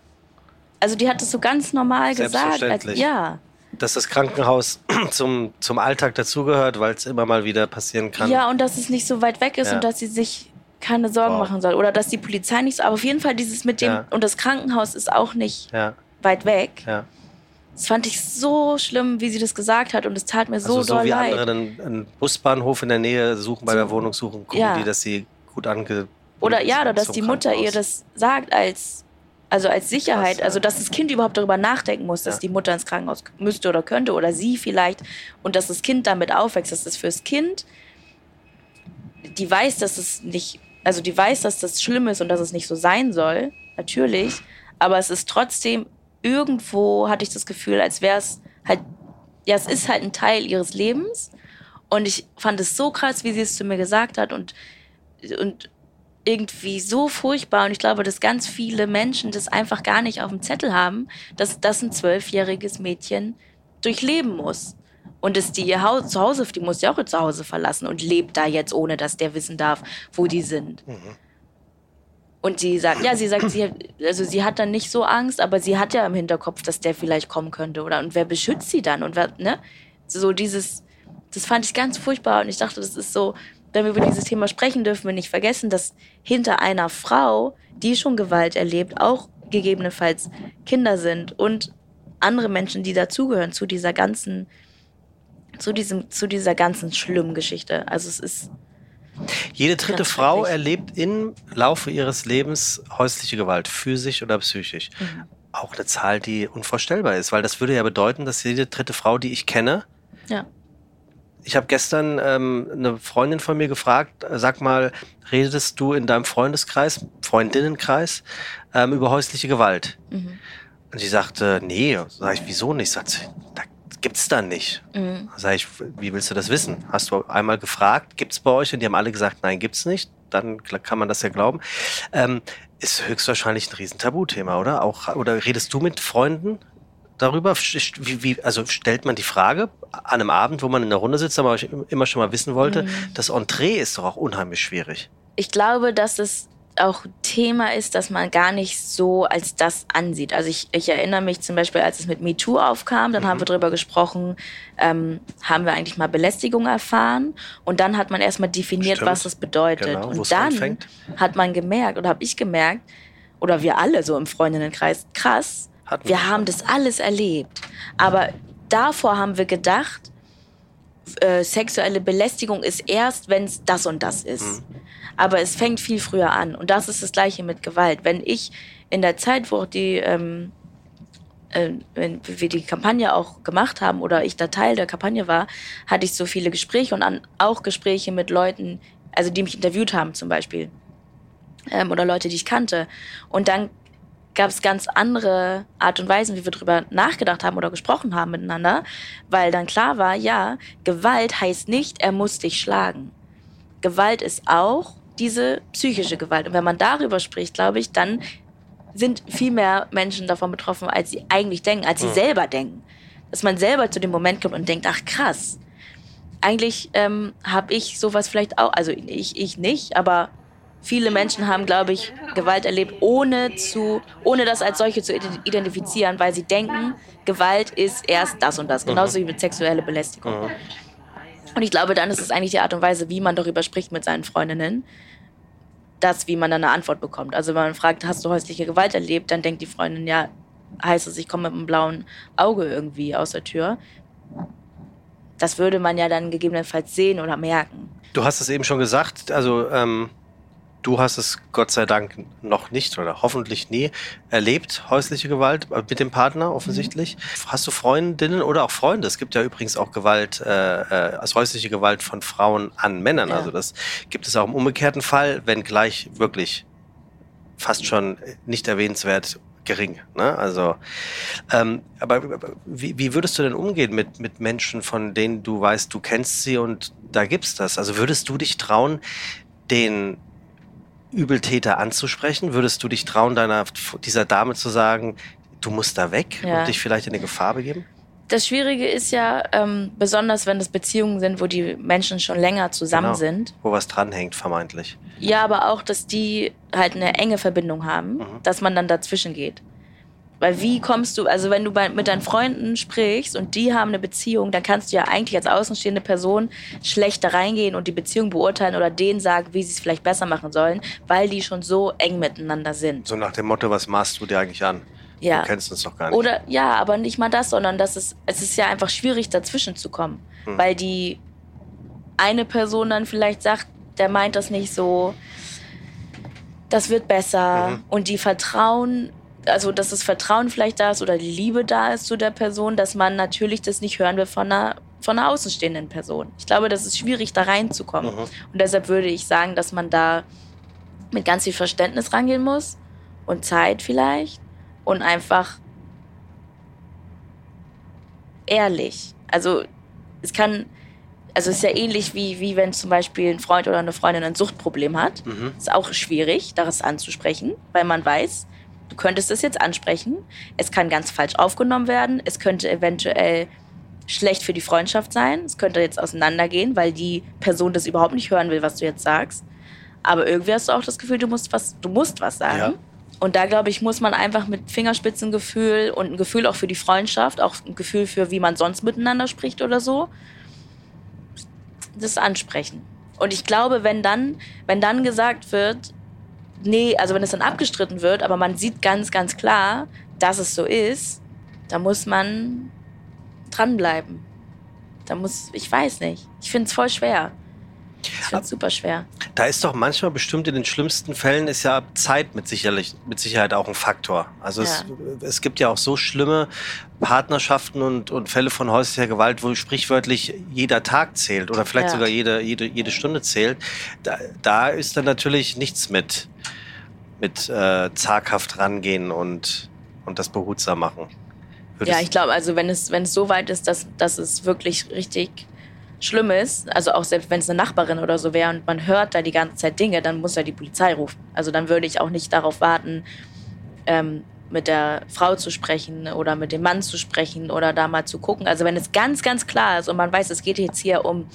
Speaker 1: also die hat es so ganz normal gesagt. Als, ja.
Speaker 2: Dass das Krankenhaus zum, zum Alltag dazugehört, weil es immer mal wieder passieren kann.
Speaker 1: Ja, und dass es nicht so weit weg ist ja. und dass sie sich keine Sorgen wow. machen soll. Oder dass die Polizei nicht so. Aber auf jeden Fall dieses mit dem, ja. und das Krankenhaus ist auch nicht ja. weit weg.
Speaker 2: Ja.
Speaker 1: Das fand ich so schlimm, wie sie das gesagt hat und es tat mir so also so doll
Speaker 2: wie
Speaker 1: leid.
Speaker 2: andere einen, einen, Busbahnhof in der Nähe suchen, bei der Wohnung suchen, gucken die, dass sie gut ange...
Speaker 1: Oder ja, oder dass die Mutter ihr das sagt als, also als Sicherheit, also dass das Kind überhaupt darüber nachdenken muss, dass ja. die Mutter ins Krankenhaus müsste oder könnte oder sie vielleicht und dass das Kind damit aufwächst, dass das fürs Kind, die weiß, dass es nicht, also die weiß, dass das schlimm ist und dass es nicht so sein soll, natürlich, aber es ist trotzdem irgendwo hatte ich das Gefühl, als wäre es halt, ja, es ist halt ein Teil ihres Lebens. Und ich fand es so krass, wie sie es zu mir gesagt hat und, und irgendwie so furchtbar. Und ich glaube, dass ganz viele Menschen das einfach gar nicht auf dem Zettel haben, dass das ein zwölfjähriges Mädchen durchleben muss. Und dass die ihr Haus, zu Hause, die muss ja auch ihr Zuhause verlassen und lebt da jetzt, ohne dass der wissen darf, wo die sind. Mhm. Und sie sagt, ja, sie sagt, sie, also sie hat dann nicht so Angst, aber sie hat ja im Hinterkopf, dass der vielleicht kommen könnte. Oder und wer beschützt sie dann? Und wer, ne? So dieses, das fand ich ganz furchtbar. Und ich dachte, das ist so, wenn wir über dieses Thema sprechen, dürfen wir nicht vergessen, dass hinter einer Frau, die schon Gewalt erlebt, auch gegebenenfalls Kinder sind und andere Menschen, die dazugehören zu dieser ganzen, zu diesem, zu dieser ganzen schlimmen Geschichte. Also es ist
Speaker 2: jede dritte Frau erlebt im Laufe ihres Lebens häusliche Gewalt, physisch oder psychisch. Mhm. Auch eine Zahl, die unvorstellbar ist, weil das würde ja bedeuten, dass jede dritte Frau, die ich kenne,
Speaker 1: ja.
Speaker 2: Ich habe gestern ähm, eine Freundin von mir gefragt, äh, sag mal, redest du in deinem Freundeskreis, Freundinnenkreis, ähm, über häusliche Gewalt? Mhm. Und sie sagte, nee, sag ich, wieso nicht? Sagt sie, da gibt's da nicht. Mhm. Sag ich, wie willst du das wissen? Hast du einmal gefragt, gibt's bei euch? Und die haben alle gesagt, nein, gibt's nicht. Dann kann man das ja glauben. Ähm, ist höchstwahrscheinlich ein Riesentabuthema, oder? Auch, oder redest du mit Freunden darüber? Wie, wie, also stellt man die Frage an einem Abend, wo man in der Runde sitzt, aber ich immer schon mal wissen wollte, mhm. das Entree ist doch auch unheimlich schwierig.
Speaker 1: Ich glaube, dass es auch Thema ist, dass man gar nicht so als das ansieht. Also ich, ich erinnere mich zum Beispiel, als es mit MeToo aufkam, dann mhm. haben wir darüber gesprochen, ähm, haben wir eigentlich mal Belästigung erfahren und dann hat man erstmal definiert, Stimmt. was das bedeutet. Genau, und dann anfängt. hat man gemerkt oder habe ich gemerkt, oder wir alle so im Freundinnenkreis, krass, Hatten wir haben das alles erlebt. Aber davor haben wir gedacht, äh, sexuelle Belästigung ist erst, wenn es das und das ist. Mhm. Aber es fängt viel früher an. Und das ist das Gleiche mit Gewalt. Wenn ich in der Zeit, wo die, ähm, äh, wenn wir die Kampagne auch gemacht haben oder ich da Teil der Kampagne war, hatte ich so viele Gespräche und an, auch Gespräche mit Leuten, also die mich interviewt haben zum Beispiel. Ähm, oder Leute, die ich kannte. Und dann gab es ganz andere Art und Weisen, wie wir darüber nachgedacht haben oder gesprochen haben miteinander, weil dann klar war, ja, Gewalt heißt nicht, er muss dich schlagen. Gewalt ist auch diese psychische Gewalt. Und wenn man darüber spricht, glaube ich, dann sind viel mehr Menschen davon betroffen, als sie eigentlich denken, als sie mhm. selber denken. Dass man selber zu dem Moment kommt und denkt, ach krass, eigentlich ähm, habe ich sowas vielleicht auch, also ich, ich nicht, aber viele Menschen haben, glaube ich, Gewalt erlebt, ohne, zu, ohne das als solche zu identifizieren, weil sie denken, Gewalt ist erst das und das, genauso mhm. wie mit sexueller Belästigung. Mhm. Und ich glaube, dann ist es eigentlich die Art und Weise, wie man darüber spricht mit seinen Freundinnen, das, wie man dann eine Antwort bekommt. Also wenn man fragt, hast du häusliche Gewalt erlebt, dann denkt die Freundin, ja, heißt es, ich komme mit einem blauen Auge irgendwie aus der Tür. Das würde man ja dann gegebenenfalls sehen oder merken.
Speaker 2: Du hast es eben schon gesagt, also ähm, Du hast es Gott sei Dank noch nicht oder hoffentlich nie erlebt, häusliche Gewalt äh, mit dem Partner offensichtlich. Mhm. Hast du Freundinnen oder auch Freunde? Es gibt ja übrigens auch Gewalt, äh, äh, als häusliche Gewalt von Frauen an Männern. Ja. Also das gibt es auch im umgekehrten Fall, wenn gleich wirklich fast schon nicht erwähnenswert gering. Ne? Also, ähm, aber wie, wie würdest du denn umgehen mit, mit Menschen, von denen du weißt, du kennst sie und da gibt's das? Also würdest du dich trauen, den Übeltäter anzusprechen? Würdest du dich trauen, deiner, dieser Dame zu sagen, du musst da weg ja. und dich vielleicht in eine Gefahr begeben?
Speaker 1: Das Schwierige ist ja, ähm, besonders wenn es Beziehungen sind, wo die Menschen schon länger zusammen genau, sind.
Speaker 2: Wo was dranhängt, vermeintlich.
Speaker 1: Ja, aber auch, dass die halt eine enge Verbindung haben, mhm. dass man dann dazwischen geht. Weil wie kommst du, also wenn du bei, mit deinen Freunden sprichst und die haben eine Beziehung, dann kannst du ja eigentlich als außenstehende Person schlecht da reingehen und die Beziehung beurteilen oder denen sagen, wie sie es vielleicht besser machen sollen, weil die schon so eng miteinander sind.
Speaker 2: So nach dem Motto, was machst du dir eigentlich an?
Speaker 1: Ja.
Speaker 2: Du kennst uns doch gar nicht.
Speaker 1: Oder ja, aber nicht mal das, sondern das ist, es ist ja einfach schwierig, dazwischen zu kommen. Hm. Weil die eine Person dann vielleicht sagt, der meint das nicht so, das wird besser. Mhm. Und die vertrauen also dass das Vertrauen vielleicht da ist oder die Liebe da ist zu der Person, dass man natürlich das nicht hören will von einer, von einer außenstehenden Person. Ich glaube, das ist schwierig, da reinzukommen. Mhm. Und deshalb würde ich sagen, dass man da mit ganz viel Verständnis rangehen muss und Zeit vielleicht und einfach ehrlich. Also es kann, also es ist ja ähnlich wie, wie wenn zum Beispiel ein Freund oder eine Freundin ein Suchtproblem hat. Mhm. Ist auch schwierig, das anzusprechen, weil man weiß, Du könntest es jetzt ansprechen. Es kann ganz falsch aufgenommen werden. Es könnte eventuell schlecht für die Freundschaft sein. Es könnte jetzt auseinandergehen, weil die Person das überhaupt nicht hören will, was du jetzt sagst. Aber irgendwie hast du auch das Gefühl, du musst was, du musst was sagen. Ja. Und da, glaube ich, muss man einfach mit Fingerspitzengefühl und ein Gefühl auch für die Freundschaft, auch ein Gefühl für, wie man sonst miteinander spricht oder so, das ansprechen. Und ich glaube, wenn dann, wenn dann gesagt wird, nee, also wenn es dann abgestritten wird, aber man sieht ganz, ganz klar, dass es so ist, da muss man dranbleiben. Da muss, ich weiß nicht. Ich finde es voll schwer. Ich finde super schwer.
Speaker 2: Da ist doch manchmal bestimmt in den schlimmsten Fällen ist ja Zeit mit, sicherlich, mit Sicherheit auch ein Faktor. Also ja. es, es gibt ja auch so schlimme Partnerschaften und, und Fälle von häuslicher Gewalt, wo sprichwörtlich jeder Tag zählt oder vielleicht ja. sogar jede, jede, jede Stunde zählt. Da, da ist dann natürlich nichts mit mit äh, zaghaft rangehen und, und das behutsam machen.
Speaker 1: Würdest ja, ich glaube, also wenn es, wenn es so weit ist, dass, dass es wirklich richtig schlimm ist, also auch selbst wenn es eine Nachbarin oder so wäre und man hört da die ganze Zeit Dinge, dann muss ja die Polizei rufen. Also dann würde ich auch nicht darauf warten, ähm, mit der Frau zu sprechen oder mit dem Mann zu sprechen oder da mal zu gucken. Also wenn es ganz, ganz klar ist und man weiß, es geht jetzt hier um,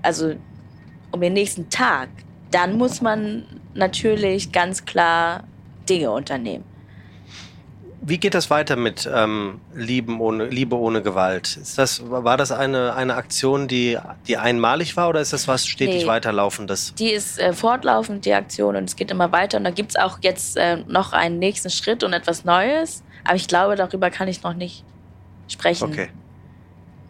Speaker 1: also um den nächsten Tag, dann muss man natürlich ganz klar Dinge unternehmen.
Speaker 2: Wie geht das weiter mit ähm, Lieben ohne, Liebe ohne Gewalt? Ist das, war das eine, eine Aktion, die, die einmalig war oder ist das was stetig nee, weiterlaufendes?
Speaker 1: Die ist äh, fortlaufend, die Aktion, und es geht immer weiter. Und da gibt es auch jetzt äh, noch einen nächsten Schritt und etwas Neues. Aber ich glaube, darüber kann ich noch nicht sprechen.
Speaker 2: Okay.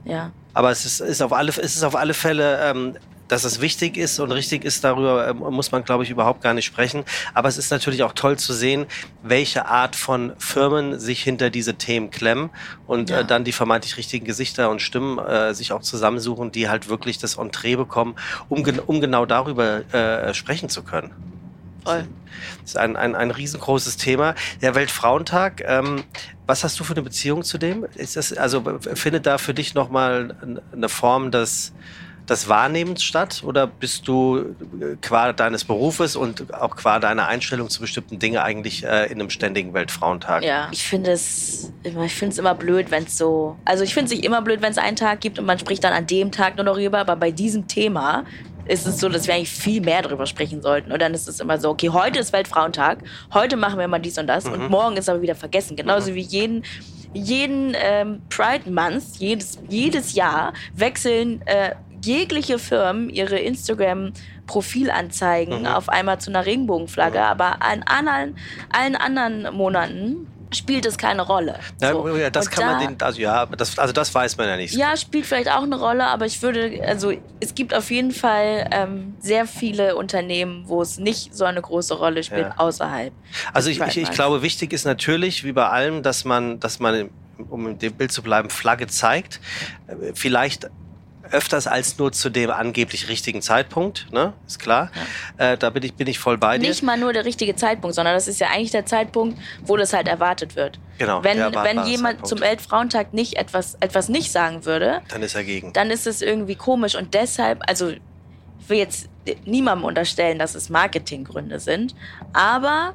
Speaker 1: Ja.
Speaker 2: Aber es ist, ist, auf, alle, ist es auf alle Fälle ähm, dass es wichtig ist und richtig ist, darüber ähm, muss man, glaube ich, überhaupt gar nicht sprechen. Aber es ist natürlich auch toll zu sehen, welche Art von Firmen sich hinter diese Themen klemmen und äh, ja. äh, dann die vermeintlich richtigen Gesichter und Stimmen äh, sich auch zusammensuchen, die halt wirklich das Entree bekommen, um, um genau darüber äh, sprechen zu können.
Speaker 1: Voll.
Speaker 2: Das ist ein, ein, ein riesengroßes Thema. Der Weltfrauentag, ähm, was hast du für eine Beziehung zu dem? Ist das, also findet da für dich nochmal eine Form des des Wahrnehmens statt oder bist du äh, qua deines Berufes und auch qua deiner Einstellung zu bestimmten Dingen eigentlich äh, in einem ständigen Weltfrauentag?
Speaker 1: Ja, ich finde es, ich finde es immer blöd, wenn es so, also ich finde es nicht immer blöd, wenn es einen Tag gibt und man spricht dann an dem Tag nur darüber, aber bei diesem Thema ist es so, dass wir eigentlich viel mehr darüber sprechen sollten. Und dann ist es immer so, okay, heute ist Weltfrauentag, heute machen wir mal dies und das mhm. und morgen ist aber wieder vergessen. Genauso mhm. wie jeden jeden ähm, Pride Month, jedes, jedes Jahr wechseln äh, jegliche Firmen ihre Instagram-Profilanzeigen mhm. auf einmal zu einer Regenbogenflagge, mhm. aber an allen, allen anderen Monaten spielt es keine Rolle.
Speaker 2: So. Ja, das Und kann da, man den, also ja, das, also das weiß man ja nicht.
Speaker 1: Ja, spielt vielleicht auch eine Rolle, aber ich würde, also es gibt auf jeden Fall ähm, sehr viele Unternehmen, wo es nicht so eine große Rolle spielt ja. außerhalb.
Speaker 2: Also ich, ich, ich glaube, wichtig ist natürlich, wie bei allem, dass man, dass man um in dem Bild zu bleiben, Flagge zeigt. Äh, vielleicht öfters als nur zu dem angeblich richtigen Zeitpunkt, ne? Ist klar. Ja. Äh, da bin ich, bin ich voll bei dir.
Speaker 1: Nicht mal nur der richtige Zeitpunkt, sondern das ist ja eigentlich der Zeitpunkt, wo das halt erwartet wird.
Speaker 2: Genau.
Speaker 1: Wenn, wenn jemand Zeitpunkt. zum Weltfrauentag nicht etwas, etwas nicht sagen würde,
Speaker 2: dann ist er gegen.
Speaker 1: Dann ist es irgendwie komisch und deshalb, also ich will jetzt niemandem unterstellen, dass es Marketinggründe sind, aber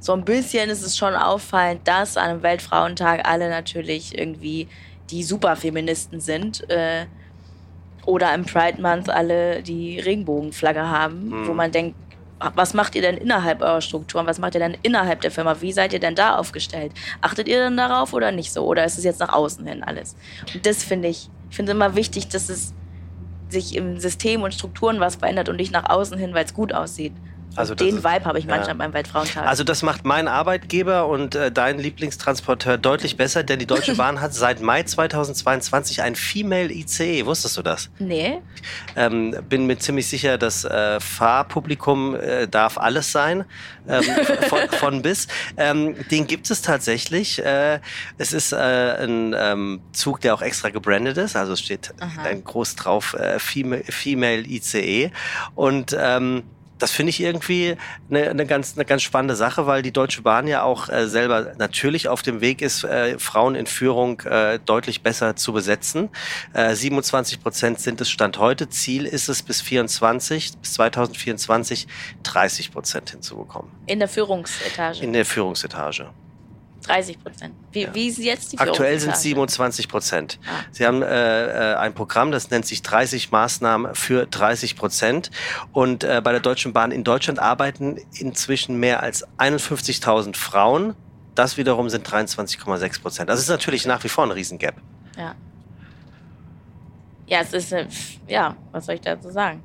Speaker 1: so ein bisschen ist es schon auffallend, dass an einem Weltfrauentag alle natürlich irgendwie die Superfeministen sind. Äh, oder im Pride Month alle die Regenbogenflagge haben, mhm. wo man denkt, was macht ihr denn innerhalb eurer Strukturen? Was macht ihr denn innerhalb der Firma? Wie seid ihr denn da aufgestellt? Achtet ihr denn darauf oder nicht so? Oder ist es jetzt nach außen hin alles? Und das finde ich, ich finde immer wichtig, dass es sich im System und Strukturen was verändert und nicht nach außen hin, weil es gut aussieht. Also den ist, Vibe habe ich manchmal ja. beim Weltfrauentag.
Speaker 2: Also das macht mein Arbeitgeber und äh, dein Lieblingstransporteur deutlich besser, denn die Deutsche Bahn hat seit Mai 2022 ein Female ICE. Wusstest du das?
Speaker 1: Nee.
Speaker 2: Ähm, bin mir ziemlich sicher, das äh, Fahrpublikum äh, darf alles sein, ähm, von, von, bis. Ähm, den gibt es tatsächlich. Äh, es ist äh, ein ähm, Zug, der auch extra gebrandet ist, also es steht Aha. groß drauf äh, Female, Female ICE und ähm, das finde ich irgendwie eine, eine, ganz, eine ganz spannende Sache, weil die Deutsche Bahn ja auch äh, selber natürlich auf dem Weg ist, äh, Frauen in Führung äh, deutlich besser zu besetzen. Äh, 27 Prozent sind es Stand heute. Ziel ist es bis 24, bis 2024 30 Prozent hinzubekommen.
Speaker 1: In der Führungsetage.
Speaker 2: In der Führungsetage.
Speaker 1: 30 Prozent. Wie, ja. wie ist jetzt die
Speaker 2: Aktuell sind es 27 Prozent. Ah. Sie haben äh, äh, ein Programm, das nennt sich 30 Maßnahmen für 30 Prozent. Und äh, bei der Deutschen Bahn in Deutschland arbeiten inzwischen mehr als 51.000 Frauen. Das wiederum sind 23,6 Prozent. Das ist natürlich nach wie vor ein Riesengap.
Speaker 1: Ja. Ja, es ist, ja, was soll ich dazu sagen?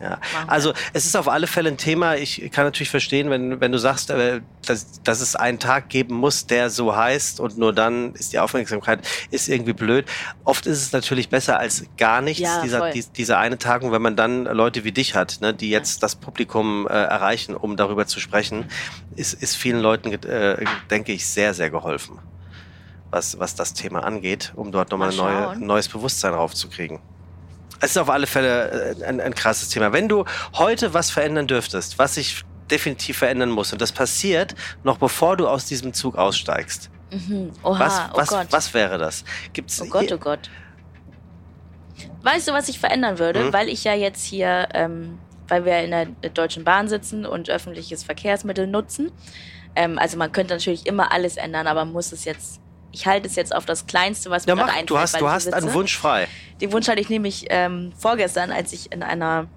Speaker 2: Ja. Also es ist auf alle Fälle ein Thema. Ich kann natürlich verstehen, wenn, wenn du sagst, äh, dass, dass es einen Tag geben muss, der so heißt und nur dann ist die Aufmerksamkeit ist irgendwie blöd. Oft ist es natürlich besser als gar nichts, ja, dieser, die, dieser eine Tag. Und wenn man dann Leute wie dich hat, ne, die jetzt das Publikum äh, erreichen, um darüber zu sprechen, ist, ist vielen Leuten, äh, denke ich, sehr, sehr geholfen, was, was das Thema angeht, um dort nochmal ein neue, neues Bewusstsein raufzukriegen. Es ist auf alle Fälle äh, ein, ein krasses Thema. Wenn du heute was verändern dürftest, was sich definitiv verändern muss, und das passiert noch bevor du aus diesem Zug aussteigst.
Speaker 1: Mhm. Oha,
Speaker 2: was,
Speaker 1: oh
Speaker 2: was,
Speaker 1: Gott.
Speaker 2: was wäre das?
Speaker 1: Gibt's oh Gott, oh Gott. Weißt du, was ich verändern würde? Mhm. Weil ich ja jetzt hier, ähm, weil wir in der Deutschen Bahn sitzen und öffentliches Verkehrsmittel nutzen. Ähm, also man könnte natürlich immer alles ändern, aber man muss es jetzt ich halte es jetzt auf das Kleinste, was mir ja, mach, einfällt.
Speaker 2: Du hast, du hast einen Wunsch frei.
Speaker 1: Den Wunsch hatte ich nämlich ähm, vorgestern, als ich in einer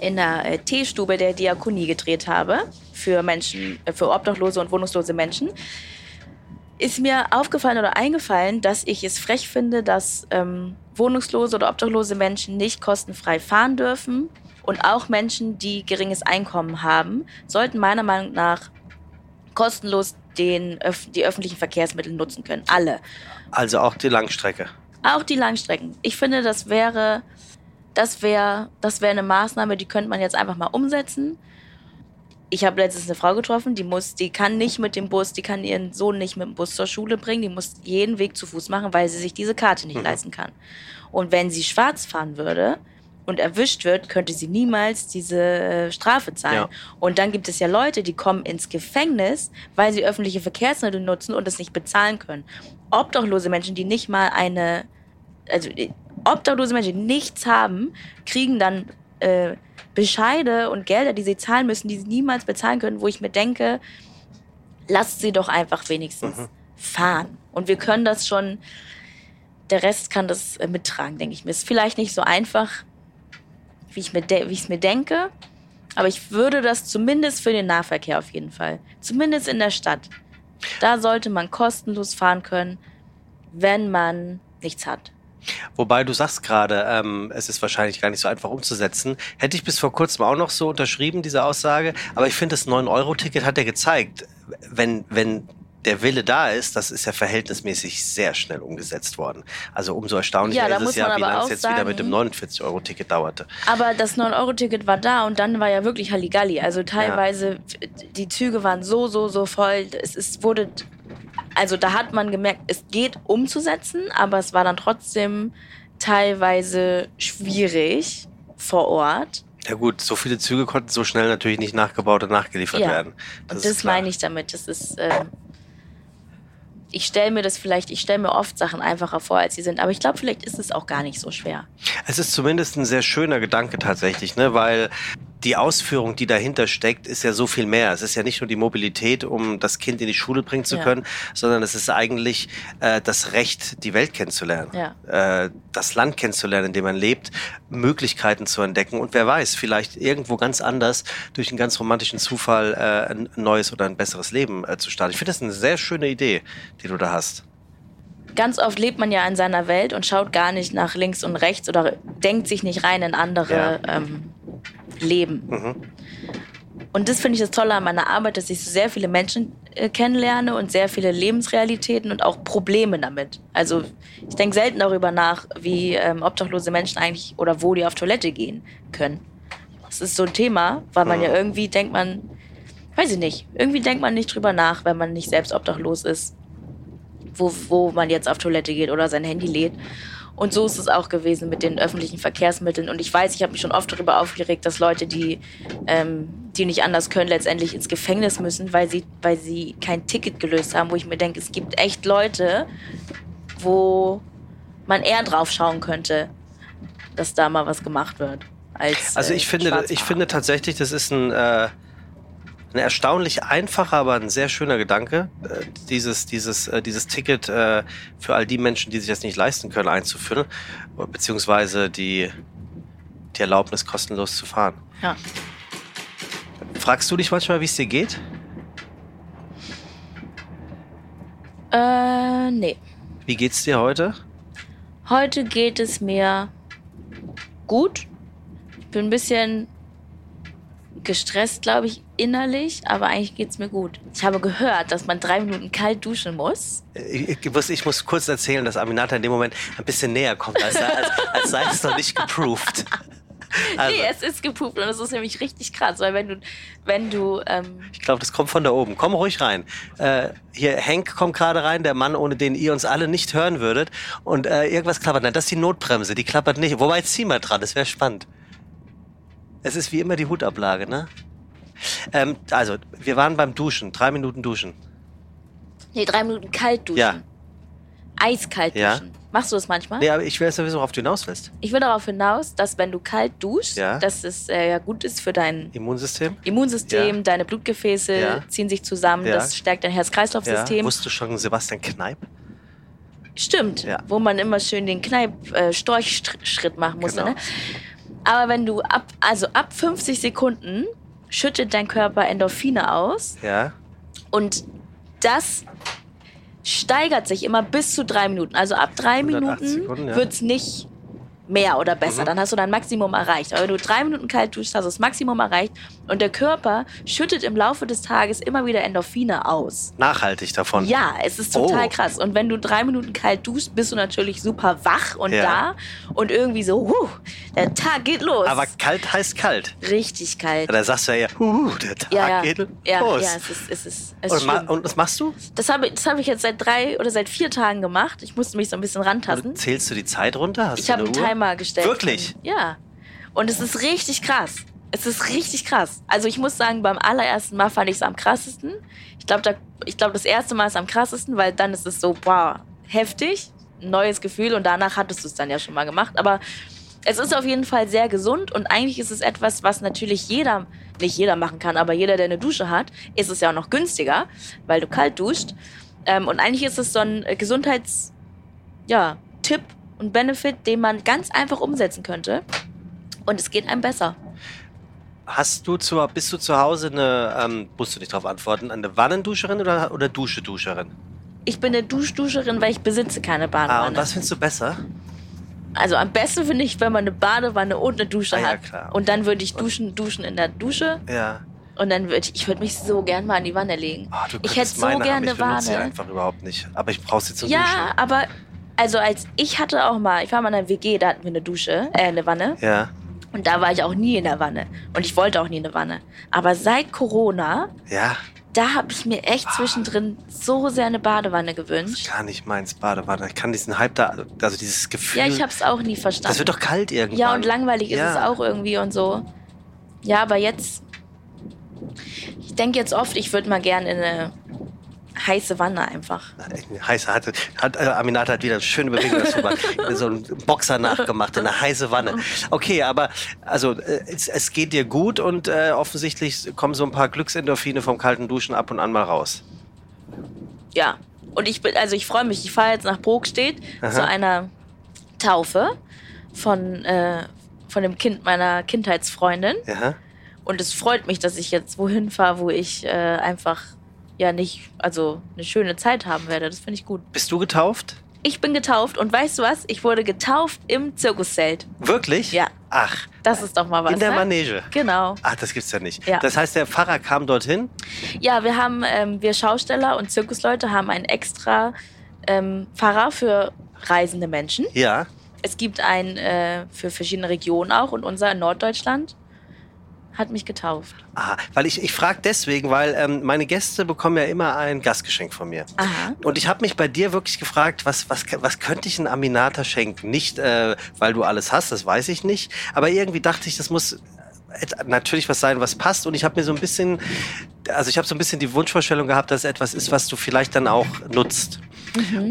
Speaker 1: in einer äh, Teestube der Diakonie gedreht habe für Menschen, äh, für obdachlose und wohnungslose Menschen, ist mir aufgefallen oder eingefallen, dass ich es frech finde, dass ähm, wohnungslose oder obdachlose Menschen nicht kostenfrei fahren dürfen und auch Menschen, die geringes Einkommen haben, sollten meiner Meinung nach kostenlos den, die öffentlichen Verkehrsmittel nutzen können. Alle.
Speaker 2: Also auch die Langstrecke.
Speaker 1: Auch die Langstrecken. Ich finde, das wäre, das wäre, das wäre eine Maßnahme, die könnte man jetzt einfach mal umsetzen. Ich habe letztens eine Frau getroffen, die muss, die kann nicht mit dem Bus, die kann ihren Sohn nicht mit dem Bus zur Schule bringen, die muss jeden Weg zu Fuß machen, weil sie sich diese Karte nicht mhm. leisten kann. Und wenn sie schwarz fahren würde, und erwischt wird, könnte sie niemals diese äh, Strafe zahlen. Ja. Und dann gibt es ja Leute, die kommen ins Gefängnis, weil sie öffentliche Verkehrsmittel nutzen und es nicht bezahlen können. Obdachlose Menschen, die nicht mal eine, also obdachlose Menschen, die nichts haben, kriegen dann äh, Bescheide und Gelder, die sie zahlen müssen, die sie niemals bezahlen können, wo ich mir denke, lasst sie doch einfach wenigstens mhm. fahren. Und wir können das schon, der Rest kann das äh, mittragen, denke ich mir. Ist vielleicht nicht so einfach, wie ich es mir denke, aber ich würde das zumindest für den Nahverkehr auf jeden Fall, zumindest in der Stadt, da sollte man kostenlos fahren können, wenn man nichts hat.
Speaker 2: Wobei du sagst gerade, ähm, es ist wahrscheinlich gar nicht so einfach umzusetzen. Hätte ich bis vor kurzem auch noch so unterschrieben, diese Aussage. Aber ich finde, das 9-Euro-Ticket hat ja gezeigt, wenn, wenn der Wille da ist, das ist ja verhältnismäßig sehr schnell umgesetzt worden. Also umso erstaunlicher ja, ist es ja, wie lange es jetzt sagen, wieder mit dem 49-Euro-Ticket dauerte.
Speaker 1: Aber das 9-Euro-Ticket war da und dann war ja wirklich Halligalli. Also teilweise, ja. die Züge waren so, so, so voll. Es ist, wurde, also da hat man gemerkt, es geht umzusetzen, aber es war dann trotzdem teilweise schwierig vor Ort.
Speaker 2: Ja gut, so viele Züge konnten so schnell natürlich nicht nachgebaut und nachgeliefert ja. werden.
Speaker 1: Das das meine ich damit. Das ist, äh, ich stelle mir das vielleicht, ich stelle mir oft Sachen einfacher vor, als sie sind. Aber ich glaube, vielleicht ist es auch gar nicht so schwer.
Speaker 2: Es ist zumindest ein sehr schöner Gedanke tatsächlich, ne? weil die Ausführung, die dahinter steckt, ist ja so viel mehr. Es ist ja nicht nur die Mobilität, um das Kind in die Schule bringen zu ja. können, sondern es ist eigentlich äh, das Recht, die Welt kennenzulernen, ja. äh, das Land kennenzulernen, in dem man lebt, Möglichkeiten zu entdecken und wer weiß, vielleicht irgendwo ganz anders durch einen ganz romantischen Zufall äh, ein neues oder ein besseres Leben äh, zu starten. Ich finde das eine sehr schöne Idee, die du da hast
Speaker 1: ganz oft lebt man ja in seiner Welt und schaut gar nicht nach links und rechts oder denkt sich nicht rein in andere ja. ähm, Leben. Mhm. Und das finde ich das Tolle an meiner Arbeit, dass ich so sehr viele Menschen äh, kennenlerne und sehr viele Lebensrealitäten und auch Probleme damit. Also ich denke selten darüber nach, wie ähm, obdachlose Menschen eigentlich oder wo die auf Toilette gehen können. Das ist so ein Thema, weil man ja mhm. irgendwie denkt man, weiß ich nicht, irgendwie denkt man nicht drüber nach, wenn man nicht selbst obdachlos ist, wo, wo man jetzt auf Toilette geht oder sein Handy lädt. Und so ist es auch gewesen mit den öffentlichen Verkehrsmitteln. Und ich weiß, ich habe mich schon oft darüber aufgeregt, dass Leute, die, ähm, die nicht anders können, letztendlich ins Gefängnis müssen, weil sie, weil sie kein Ticket gelöst haben. Wo ich mir denke, es gibt echt Leute, wo man eher drauf schauen könnte, dass da mal was gemacht wird. Als,
Speaker 2: also ich äh, finde, ich finde tatsächlich, das ist ein äh, ein erstaunlich einfacher, aber ein sehr schöner Gedanke, äh, dieses, dieses, äh, dieses Ticket äh, für all die Menschen, die sich das nicht leisten können, einzuführen, beziehungsweise die, die Erlaubnis, kostenlos zu fahren.
Speaker 1: Ja.
Speaker 2: Fragst du dich manchmal, wie es dir geht?
Speaker 1: Äh, nee.
Speaker 2: Wie geht's dir heute?
Speaker 1: Heute geht es mir gut. Ich bin ein bisschen gestresst, glaube ich, innerlich, aber eigentlich geht es mir gut. Ich habe gehört, dass man drei Minuten kalt duschen muss.
Speaker 2: Ich, muss, ich muss kurz erzählen, dass Aminata in dem Moment ein bisschen näher kommt, als, als, als sei es noch nicht geproved.
Speaker 1: Also. Nee, es ist gepuppt und es ist nämlich richtig krass, weil wenn du, wenn du. Ähm
Speaker 2: ich glaube, das kommt von da oben. Komm ruhig rein. Äh, hier, Henk kommt gerade rein, der Mann, ohne den ihr uns alle nicht hören würdet. Und äh, irgendwas klappert. Nein, das ist die Notbremse, die klappert nicht. Wobei, zieh mal dran, das wäre spannend. Es ist wie immer die Hutablage, ne? Ähm, also, wir waren beim Duschen, drei Minuten duschen.
Speaker 1: Nee, drei Minuten kalt duschen.
Speaker 2: Ja.
Speaker 1: Eiskalt
Speaker 2: ja.
Speaker 1: duschen. Machst du das manchmal?
Speaker 2: Nee, aber ich will jetzt sowieso, worauf du hinaus willst.
Speaker 1: Ich will darauf hinaus, dass wenn du kalt duschst, ja. dass es äh, ja gut ist für dein
Speaker 2: Immunsystem.
Speaker 1: Immunsystem, ja. deine Blutgefäße ja. ziehen sich zusammen, das stärkt dein Herz-Kreislauf-System. Ja.
Speaker 2: Wusstest du schon Sebastian Kneip?
Speaker 1: Stimmt, wo man immer schön den Kneip-Storchschritt äh, machen musste. Genau. Ne? Aber wenn du ab, also ab 50 Sekunden schüttet dein Körper Endorphine aus.
Speaker 2: Ja.
Speaker 1: Und das steigert sich immer bis zu drei Minuten. Also ab drei Minuten ja. wird es nicht mehr oder besser. Mhm. Dann hast du dein Maximum erreicht. Aber wenn du drei Minuten kalt duschst, hast du das Maximum erreicht. Und der Körper schüttet im Laufe des Tages immer wieder Endorphine aus.
Speaker 2: Nachhaltig davon.
Speaker 1: Ja, es ist total oh. krass. Und wenn du drei Minuten kalt duschst, bist du natürlich super wach und ja. da. Und irgendwie so, huh, der Tag geht los.
Speaker 2: Aber kalt heißt kalt.
Speaker 1: Richtig kalt.
Speaker 2: Da sagst du ja, huh, der Tag ja, ja. geht los.
Speaker 1: Ja, ja, es ist, es ist, es
Speaker 2: ist und, und, was machst du?
Speaker 1: Das habe das hab ich jetzt seit drei oder seit vier Tagen gemacht. Ich musste mich so ein bisschen rantasten.
Speaker 2: Zählst du die Zeit runter? Hast
Speaker 1: ich habe einen Timer Timer gestellt.
Speaker 2: Wirklich?
Speaker 1: Ja. Und es ist richtig krass. Es ist richtig krass. Also ich muss sagen, beim allerersten Mal fand ich es am krassesten. Ich glaube, da, ich das erste Mal ist am krassesten, weil dann ist es so, boah, heftig. neues Gefühl und danach hattest du es dann ja schon mal gemacht. Aber es ist auf jeden Fall sehr gesund und eigentlich ist es etwas, was natürlich jeder, nicht jeder machen kann, aber jeder, der eine Dusche hat, ist es ja auch noch günstiger, weil du kalt duscht. Ähm, und eigentlich ist es so ein Gesundheits, ja, und Benefit, den man ganz einfach umsetzen könnte. Und es geht einem besser.
Speaker 2: Hast du zu, bist du zu Hause eine, ähm, musst du nicht darauf antworten, eine Wannenduscherin oder, oder Dusche-Duscherin?
Speaker 1: Ich bin eine Duschduscherin, weil ich besitze keine Badewanne.
Speaker 2: Ah, und was findest du besser?
Speaker 1: Also am besten finde ich, wenn man eine Badewanne und eine Dusche
Speaker 2: Ah, ja,
Speaker 1: hat.
Speaker 2: klar.
Speaker 1: Und dann würde ich duschen, duschen in der Dusche.
Speaker 2: Ja.
Speaker 1: Und dann würde ich, ich würde mich so gern mal in die Wanne legen.
Speaker 2: Ah, du
Speaker 1: ich hätte so gerne
Speaker 2: ich
Speaker 1: eine Wanne.
Speaker 2: einfach überhaupt nicht. Aber ich brauche sie zum
Speaker 1: Ja,
Speaker 2: Duschen.
Speaker 1: aber also als ich hatte auch mal, ich war mal in einer WG, da hatten wir eine Dusche, äh, eine Wanne.
Speaker 2: Ja.
Speaker 1: Und da war ich auch nie in der Wanne. Und ich wollte auch nie in eine Wanne. Aber seit Corona,
Speaker 2: Ja,
Speaker 1: da habe ich mir echt zwischendrin so sehr eine Badewanne gewünscht.
Speaker 2: gar nicht meins Badewanne. Ich kann diesen Hype da, also dieses Gefühl.
Speaker 1: Ja, ich habe es auch nie verstanden.
Speaker 2: das wird doch kalt irgendwann.
Speaker 1: Ja, und langweilig ist
Speaker 2: Ja.
Speaker 1: es auch irgendwie und so. Ja, aber jetzt. Ich denke jetzt oft, ich würde mal gerne in eine heiße Wanne einfach.
Speaker 2: Heiße hat, hat äh, Aminata hat wieder eine schöne Bewegung dazu gemacht. so ein Boxer nachgemacht in eine heiße Wanne. Okay, aber also äh, es, es geht dir gut und äh, offensichtlich kommen so ein paar Glücksendorphine vom kalten Duschen ab und an mal raus.
Speaker 1: Ja. Und ich bin, also ich freue mich, ich fahre jetzt nach Brokstedt
Speaker 2: Aha.
Speaker 1: zu einer Taufe von, äh, von dem Kind meiner Kindheitsfreundin.
Speaker 2: Ja.
Speaker 1: Und es freut mich, dass ich jetzt wohin fahre, wo ich äh, einfach ja nicht, also eine schöne Zeit haben werde. Das finde ich gut.
Speaker 2: Bist du getauft?
Speaker 1: Ich bin getauft und weißt du was? Ich wurde getauft im Zirkuszelt.
Speaker 2: Wirklich?
Speaker 1: Ja.
Speaker 2: Ach,
Speaker 1: Das ist doch mal was.
Speaker 2: in der
Speaker 1: ne?
Speaker 2: Manege.
Speaker 1: Genau.
Speaker 2: Ach, das gibt's ja nicht.
Speaker 1: Ja.
Speaker 2: Das heißt, der Pfarrer kam dorthin.
Speaker 1: Ja, wir haben, ähm, wir Schausteller und Zirkusleute haben einen extra ähm, Pfarrer für reisende Menschen.
Speaker 2: Ja.
Speaker 1: Es gibt einen äh, für verschiedene Regionen auch und unser in Norddeutschland hat mich getauft.
Speaker 2: Ah, weil ich, ich frage deswegen, weil ähm, meine Gäste bekommen ja immer ein Gastgeschenk von mir.
Speaker 1: Aha.
Speaker 2: Und ich habe mich bei dir wirklich gefragt, was, was, was könnte ich ein Aminata schenken? Nicht, äh, weil du alles hast, das weiß ich nicht. Aber irgendwie dachte ich, das muss et- natürlich was sein, was passt. Und ich habe mir so ein bisschen, also ich habe so ein bisschen die Wunschvorstellung gehabt, dass es etwas ist, was du vielleicht dann auch nutzt.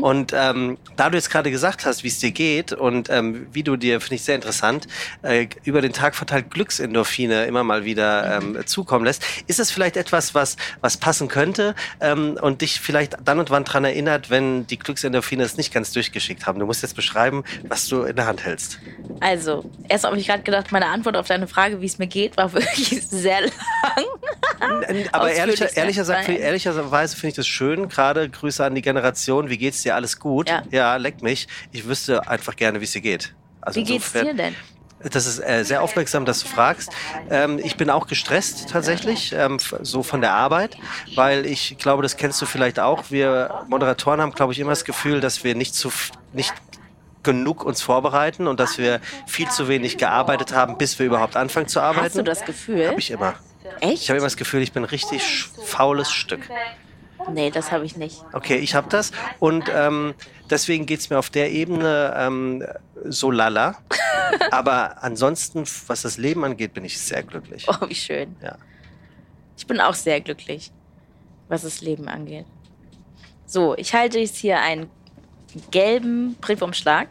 Speaker 2: Und ähm, da du jetzt gerade gesagt hast, wie es dir geht und ähm, wie du dir, finde ich sehr interessant, äh, über den Tag verteilt Glücksendorphine immer mal wieder ähm, zukommen lässt, ist es vielleicht etwas, was, was passen könnte ähm, und dich vielleicht dann und wann dran erinnert, wenn die Glücksendorphine es nicht ganz durchgeschickt haben. Du musst jetzt beschreiben, was du in der Hand hältst.
Speaker 1: Also, erst habe ich gerade gedacht, meine Antwort auf deine Frage, wie es mir geht, war wirklich sehr lang.
Speaker 2: Aber ehrlicher, ehrlicher, ehrlicherweise finde ich das schön. Gerade Grüße an die Generation. Wie geht's dir? Alles gut?
Speaker 1: Ja.
Speaker 2: leck mich. Ich wüsste einfach gerne, wie es dir geht. Also
Speaker 1: Wie geht's dir denn?
Speaker 2: Das ist äh, sehr aufmerksam, dass du fragst. Ähm, ich bin auch gestresst tatsächlich, ähm, so von der Arbeit, weil ich glaube, das kennst du vielleicht auch. Wir Moderatoren haben, glaube ich, immer das Gefühl, dass wir nicht zu nicht genug uns vorbereiten und dass wir viel zu wenig gearbeitet haben, bis wir überhaupt anfangen zu arbeiten.
Speaker 1: Hast du das Gefühl?
Speaker 2: Habe ich immer.
Speaker 1: Echt?
Speaker 2: Ich habe immer das Gefühl, ich bin ein richtig faules Stück.
Speaker 1: Nee, das habe ich nicht.
Speaker 2: Okay, ich habe das und ähm, deswegen geht's mir auf der Ebene ähm, so lala. Aber ansonsten, was das Leben angeht, bin ich sehr glücklich.
Speaker 1: Oh, wie schön.
Speaker 2: Ja.
Speaker 1: Ich bin auch sehr glücklich, was das Leben angeht. So, ich halte jetzt hier einen gelben Briefumschlag.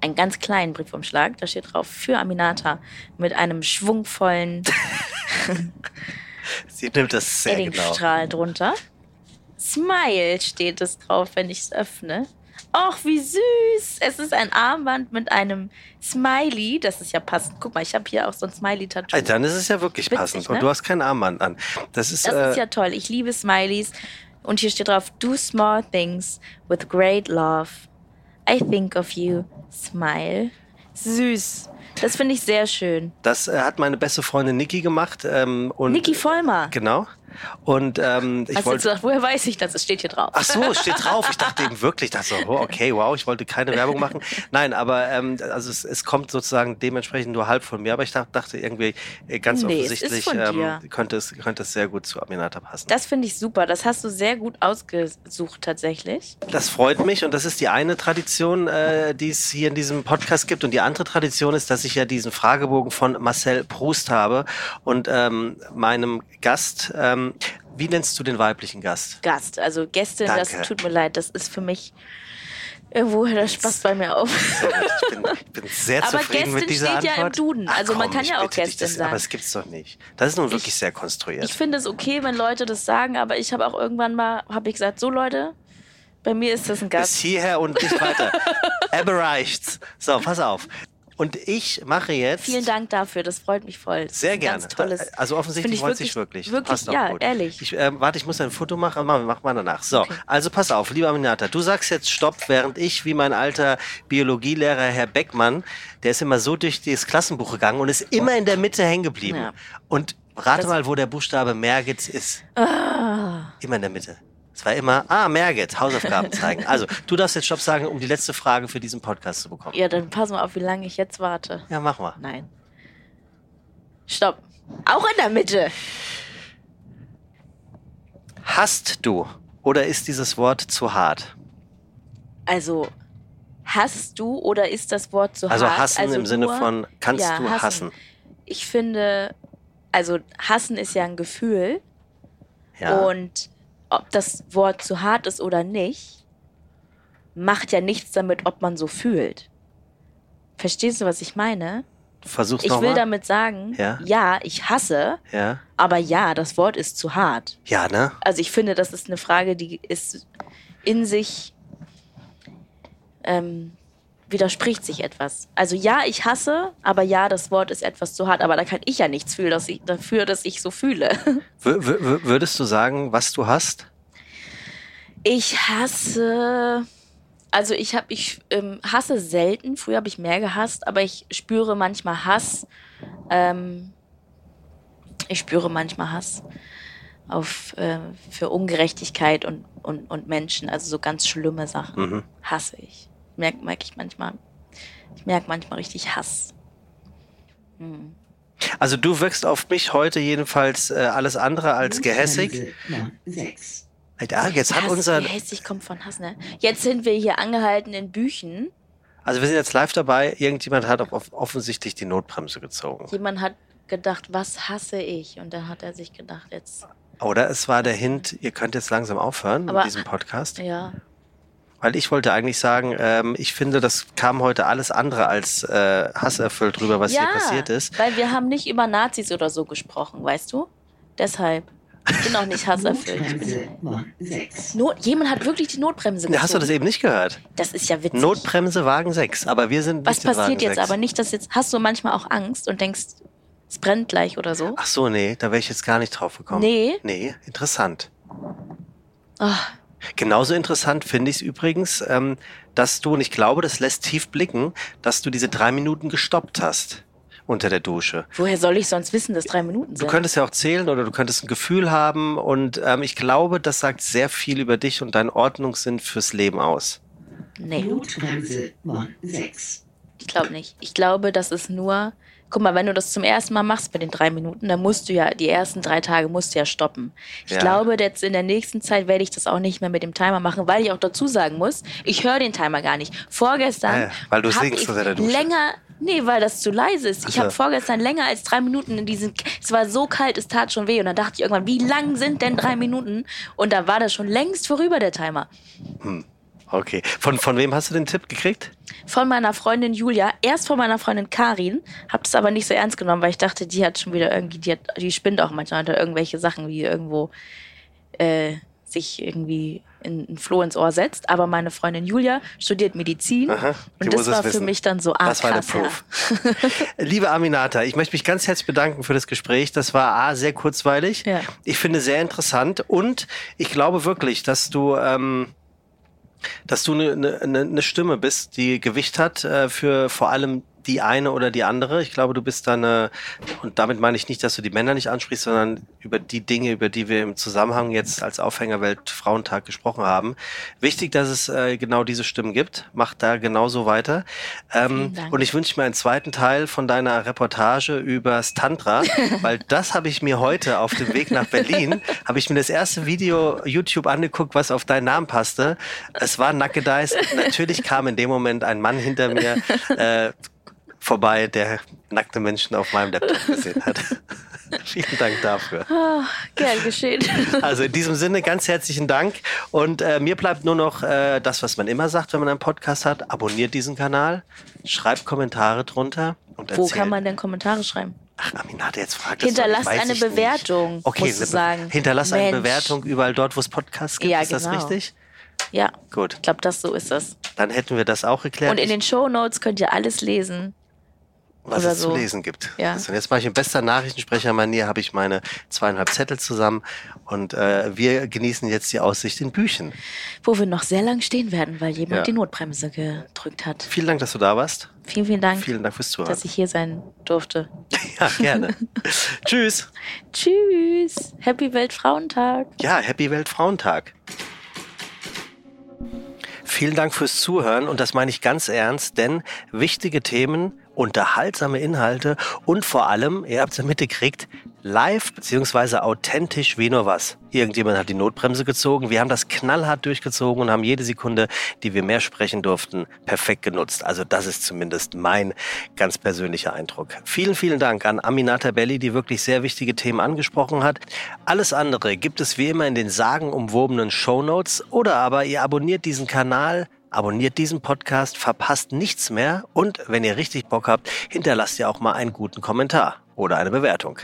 Speaker 1: Einen ganz kleinen Briefumschlag. Da steht drauf für Aminata mit einem schwungvollen
Speaker 2: Sie nimmt das sehr genau.
Speaker 1: Eddingstrahl drunter. Smile steht es drauf, wenn ich es öffne. Och, wie süß! Es ist ein Armband mit einem Smiley. Das ist ja passend. Guck mal, ich habe hier auch so ein Smiley-Tattoo.
Speaker 2: Dann ist es ja wirklich
Speaker 1: Witzig,
Speaker 2: passend.
Speaker 1: ne?
Speaker 2: Und du hast kein Armband an. Das ist,
Speaker 1: Das
Speaker 2: äh,
Speaker 1: ist ja toll. Ich liebe Smileys. Und hier steht drauf: Do small things with great love. I think of you. Smile. Süß. Das finde ich sehr schön.
Speaker 2: das äh, hat meine beste Freundin Niki gemacht. Ähm, und
Speaker 1: Niki Vollmer.
Speaker 2: Genau. Und ähm, ich
Speaker 1: Hast du jetzt
Speaker 2: wollte.
Speaker 1: gedacht, woher weiß ich das? Es steht hier drauf.
Speaker 2: Ach so, es steht drauf. Ich dachte eben wirklich, dachte so, oh, okay, wow, ich wollte keine Werbung machen. Nein, aber ähm, also es, es kommt sozusagen dementsprechend nur halb von mir. Aber ich dachte, irgendwie äh, ganz
Speaker 1: Nee, es
Speaker 2: offensichtlich
Speaker 1: von
Speaker 2: ähm, könnte, es, könnte es sehr gut zu Aminata passen.
Speaker 1: Das finde ich super. Das hast du sehr gut ausgesucht tatsächlich.
Speaker 2: Das freut mich und das ist die eine Tradition, äh, die es hier in diesem Podcast gibt. Und die andere Tradition ist, dass ich ja diesen Fragebogen von Marcel Proust habe und ähm, meinem Gast. Ähm, wie nennst du den weiblichen Gast?
Speaker 1: Gast, also Gästin, das tut mir leid, das ist für mich Irgendwo hört der Spaß bei mir auf.
Speaker 2: Ich bin, ich bin sehr
Speaker 1: Aber
Speaker 2: zufrieden
Speaker 1: Gästin
Speaker 2: mit dieser
Speaker 1: steht ja
Speaker 2: Antwort.
Speaker 1: im Duden. Also man kann
Speaker 2: ich
Speaker 1: ja auch Gästin
Speaker 2: das,
Speaker 1: sagen.
Speaker 2: Aber es gibt's doch nicht. Das ist nun wirklich sehr konstruiert.
Speaker 1: Ich finde es okay, wenn Leute das sagen, aber ich habe auch irgendwann mal, habe ich gesagt, so Leute, bei mir ist das ein
Speaker 2: Bis
Speaker 1: Gast.
Speaker 2: hierher und nicht weiter. Aber reicht's. So, pass auf. Und ich mache jetzt.
Speaker 1: Vielen Dank dafür, das freut mich voll. Das
Speaker 2: Sehr gerne.
Speaker 1: Ganz tolles.
Speaker 2: also offensichtlich
Speaker 1: ich
Speaker 2: freut sich wirklich.
Speaker 1: Wirklich,
Speaker 2: Passt
Speaker 1: ja,
Speaker 2: gut.
Speaker 1: ehrlich.
Speaker 2: Ich, ähm, warte, ich muss ein Foto machen. Mach, mach mal danach. So,
Speaker 1: Okay.
Speaker 2: also pass auf, lieber Aminata, du sagst jetzt Stopp, während ich, wie mein alter Biologielehrer Herr Beckmann, der ist immer so durch das Klassenbuch gegangen und ist immer in der Mitte hängen geblieben.
Speaker 1: Ja.
Speaker 2: Und rate
Speaker 1: Das-
Speaker 2: mal, wo der Buchstabe Mergitz ist.
Speaker 1: Ah,
Speaker 2: Immer in der Mitte. Es war immer, ah, Mergit, Hausaufgaben zeigen. Also, du darfst jetzt Stopp sagen, um die letzte Frage für diesen Podcast zu bekommen.
Speaker 1: ja, dann pass mal auf, wie lange ich jetzt warte.
Speaker 2: Ja, mach mal.
Speaker 1: Nein. Stopp. Auch in der Mitte.
Speaker 2: Hast du oder ist dieses Wort zu hart?
Speaker 1: Also, hast du oder ist das Wort zu
Speaker 2: Also
Speaker 1: hart?
Speaker 2: hassen
Speaker 1: also
Speaker 2: im Sinne von, kannst
Speaker 1: Ja,
Speaker 2: du hassen?
Speaker 1: Ich finde, also hassen ist ja ein Gefühl
Speaker 2: Ja.
Speaker 1: und ob das Wort zu hart ist oder nicht, macht ja nichts damit, ob man so fühlt. Verstehst du, was ich meine?
Speaker 2: Versuch's
Speaker 1: Ich will
Speaker 2: nochmal.
Speaker 1: damit sagen,
Speaker 2: Ja.
Speaker 1: ja, ich hasse,
Speaker 2: Ja.
Speaker 1: aber ja, das Wort ist zu hart.
Speaker 2: Ja, ne?
Speaker 1: Also ich finde, das ist eine Frage, die ist in sich ähm, widerspricht sich etwas. Also ja, ich hasse, aber ja, das Wort ist etwas zu hart. Aber da kann ich ja nichts für, dass ich, dafür, dass ich so fühle.
Speaker 2: Würdest du sagen, was du hast?
Speaker 1: Ich hasse. Also ich habe, ich ähm, hasse selten. Früher habe ich mehr gehasst, aber ich spüre manchmal Hass. Ähm, ich spüre manchmal Hass auf äh, für Ungerechtigkeit und, und, und Menschen. Also so ganz schlimme Sachen
Speaker 2: Mhm.
Speaker 1: hasse ich. Merke merk ich manchmal. Ich merke manchmal richtig Hass. Hm.
Speaker 2: Also du wirkst auf mich heute jedenfalls äh, alles andere als gehässig.
Speaker 3: Nummer 6.
Speaker 2: Ah, jetzt hat
Speaker 1: Hass,
Speaker 2: unser,
Speaker 1: Gehässig kommt von Hass, ne? Jetzt sind wir hier angehalten in Büchen.
Speaker 2: also wir sind jetzt live dabei. Irgendjemand hat auf, offensichtlich die Notbremse gezogen.
Speaker 1: Jemand hat gedacht, was hasse ich? Und dann hat er sich gedacht, jetzt,
Speaker 2: Oder es war der Hint, ihr könnt jetzt langsam aufhören
Speaker 1: Aber-
Speaker 2: mit diesem Podcast.
Speaker 1: ja.
Speaker 2: Weil ich wollte eigentlich sagen, ähm, ich finde, das kam heute alles andere als äh, hasserfüllt drüber, was
Speaker 1: ja,
Speaker 2: hier passiert ist.
Speaker 1: weil wir haben nicht über Nazis oder so gesprochen, weißt du? Deshalb. Ich bin auch nicht hasserfüllt.
Speaker 3: Notbremse Nummer 6.
Speaker 1: Not, jemand hat wirklich die Notbremse gezogen.
Speaker 2: Hast du das eben nicht gehört?
Speaker 1: Das ist ja witzig.
Speaker 2: Notbremse Wagen 6, aber wir sind
Speaker 1: Was
Speaker 2: in Wagen
Speaker 1: passiert jetzt
Speaker 2: 6.
Speaker 1: aber nicht, dass jetzt, hast du manchmal auch Angst und denkst, es brennt gleich oder so?
Speaker 2: Ach so, nee, da wäre ich jetzt gar nicht drauf gekommen.
Speaker 1: Nee.
Speaker 2: Nee, interessant.
Speaker 1: Ah,
Speaker 2: Genauso interessant finde ich es übrigens, ähm, dass du, und ich glaube, das lässt tief blicken, dass du diese drei Minuten gestoppt hast unter der Dusche.
Speaker 1: woher soll ich sonst wissen, dass drei Minuten
Speaker 2: Du
Speaker 1: sind?
Speaker 2: könntest ja auch zählen oder du könntest ein Gefühl haben und ähm, ich glaube, das sagt sehr viel über dich und deinen Ordnungssinn fürs Leben aus.
Speaker 1: nee.
Speaker 3: Notbremse Nummer 6.
Speaker 1: Ich glaube nicht. Ich glaube, das ist nur. Guck mal, wenn du das zum ersten Mal machst mit den drei Minuten, dann musst du ja, die ersten drei Tage musst du ja stoppen. Ich
Speaker 2: Ja.
Speaker 1: glaube, jetzt in der nächsten Zeit werde ich das auch nicht mehr mit dem Timer machen, weil ich auch dazu sagen muss, ich höre den Timer gar nicht. Vorgestern.
Speaker 2: Ja, weil du singst
Speaker 1: ich
Speaker 2: unter.
Speaker 1: Länger. Nee, weil das zu leise ist. Ich habe vorgestern länger als drei Minuten in diesen. Es war so kalt, es tat schon weh. Und dann dachte ich irgendwann, wie lang sind denn drei Minuten? Und da war das schon längst vorüber, der Timer.
Speaker 2: Okay. Von, von wem hast du den Tipp gekriegt?
Speaker 1: von meiner Freundin Julia, erst von meiner Freundin Karin, hab das aber nicht so ernst genommen, weil ich dachte, die hat schon wieder irgendwie, die, hat, die spinnt auch manchmal unter irgendwelche Sachen, wie irgendwo äh, sich irgendwie in, ein Floh ins Ohr setzt. Aber meine Freundin Julia studiert Medizin
Speaker 2: Aha,
Speaker 1: und das war für mich dann so, ah,
Speaker 2: Das war der
Speaker 1: ja.
Speaker 2: Proof. Liebe Aminata, ich möchte mich ganz herzlich bedanken für das Gespräch. Das war A, sehr kurzweilig.
Speaker 1: Ja.
Speaker 2: Ich finde sehr interessant und ich glaube wirklich, dass du, ähm, dass du eine ne, ne Stimme bist, die Gewicht hat äh, für vor allem die eine oder die andere. Ich glaube, du bist dann, äh, und damit meine ich nicht, dass du die Männer nicht ansprichst, sondern über die Dinge, über die wir im Zusammenhang jetzt als Aufhängerwelt Frauentag gesprochen haben. Wichtig, dass es äh, genau diese Stimmen gibt. Macht da genauso weiter. Ähm, und ich wünsche mir einen zweiten Teil von deiner Reportage übers Tantra, weil das habe ich mir heute auf dem Weg nach Berlin, habe ich mir das erste Video YouTube angeguckt, was auf deinen Namen passte. Es war Nackedeis. Natürlich kam in dem Moment ein Mann hinter mir äh, vorbei, der nackte Menschen auf meinem Laptop gesehen hat. Vielen Dank dafür.
Speaker 1: Ah, gern geschehen.
Speaker 2: Also in diesem Sinne ganz herzlichen Dank. Und äh, mir bleibt nur noch äh, das, was man immer sagt, wenn man einen Podcast hat. Abonniert diesen Kanal, schreibt Kommentare drunter. Und
Speaker 1: Wo kann man denn Kommentare schreiben?
Speaker 2: Ach, Aminata, jetzt fragt
Speaker 1: Hinterlasst eine
Speaker 2: ich nicht.
Speaker 1: Bewertung,
Speaker 2: Okay,
Speaker 1: musst du
Speaker 2: eine Be-
Speaker 1: sagen.
Speaker 2: Hinterlasst eine
Speaker 1: Mensch.
Speaker 2: Bewertung überall dort, wo es Podcasts gibt.
Speaker 1: Ja,
Speaker 2: ist das
Speaker 1: genau.
Speaker 2: richtig?
Speaker 1: Ja,
Speaker 2: Gut,
Speaker 1: ich glaube, das so ist es.
Speaker 2: dann hätten wir das auch geklärt.
Speaker 1: Und in den Shownotes könnt ihr alles lesen.
Speaker 2: Was
Speaker 1: oder
Speaker 2: es
Speaker 1: so.
Speaker 2: zu lesen gibt.
Speaker 1: Ja.
Speaker 2: Also jetzt mache ich in bester Nachrichtensprechermanier, habe ich meine zweieinhalb Zettel zusammen und äh, wir genießen jetzt die Aussicht in Büchen.
Speaker 1: Wo wir noch sehr lang stehen werden, weil jemand
Speaker 2: Ja.
Speaker 1: die Notbremse gedrückt hat.
Speaker 2: Vielen Dank, dass du da warst.
Speaker 1: Vielen, vielen Dank,
Speaker 2: Vielen Dank fürs Zuhören.
Speaker 1: dass ich hier sein durfte.
Speaker 2: Ja, gerne. Tschüss.
Speaker 1: Tschüss. Happy Weltfrauentag.
Speaker 2: Ja, Happy Weltfrauentag. Vielen Dank fürs Zuhören und das meine ich ganz ernst, denn wichtige Themen, unterhaltsame Inhalte und vor allem, ihr habt es ja mitgekriegt, live beziehungsweise authentisch wie nur was. Irgendjemand hat die Notbremse gezogen, wir haben das knallhart durchgezogen und haben jede Sekunde, die wir mehr sprechen durften, perfekt genutzt. Also das ist zumindest mein ganz persönlicher Eindruck. Vielen, vielen Dank an Aminata Belli, die wirklich sehr wichtige Themen angesprochen hat. Alles andere gibt es wie immer in den sagenumwobenen Shownotes oder aber ihr abonniert diesen Kanal, abonniert diesen Podcast, verpasst nichts mehr und wenn ihr richtig Bock habt, hinterlasst ihr auch mal einen guten Kommentar oder eine Bewertung.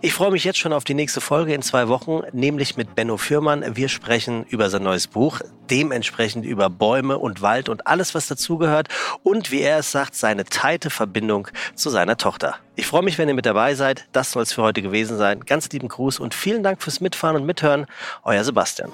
Speaker 2: Ich freue mich jetzt schon auf die nächste Folge in zwei Wochen, nämlich mit Benno Fürmann. Wir sprechen über sein neues Buch, dementsprechend über Bäume und Wald und alles, was dazugehört und wie er es sagt, seine teite Verbindung zu seiner Tochter. Ich freue mich, wenn ihr mit dabei seid. Das soll es für heute gewesen sein. Ganz lieben Gruß und vielen Dank fürs Mitfahren und Mithören. Euer Sebastian.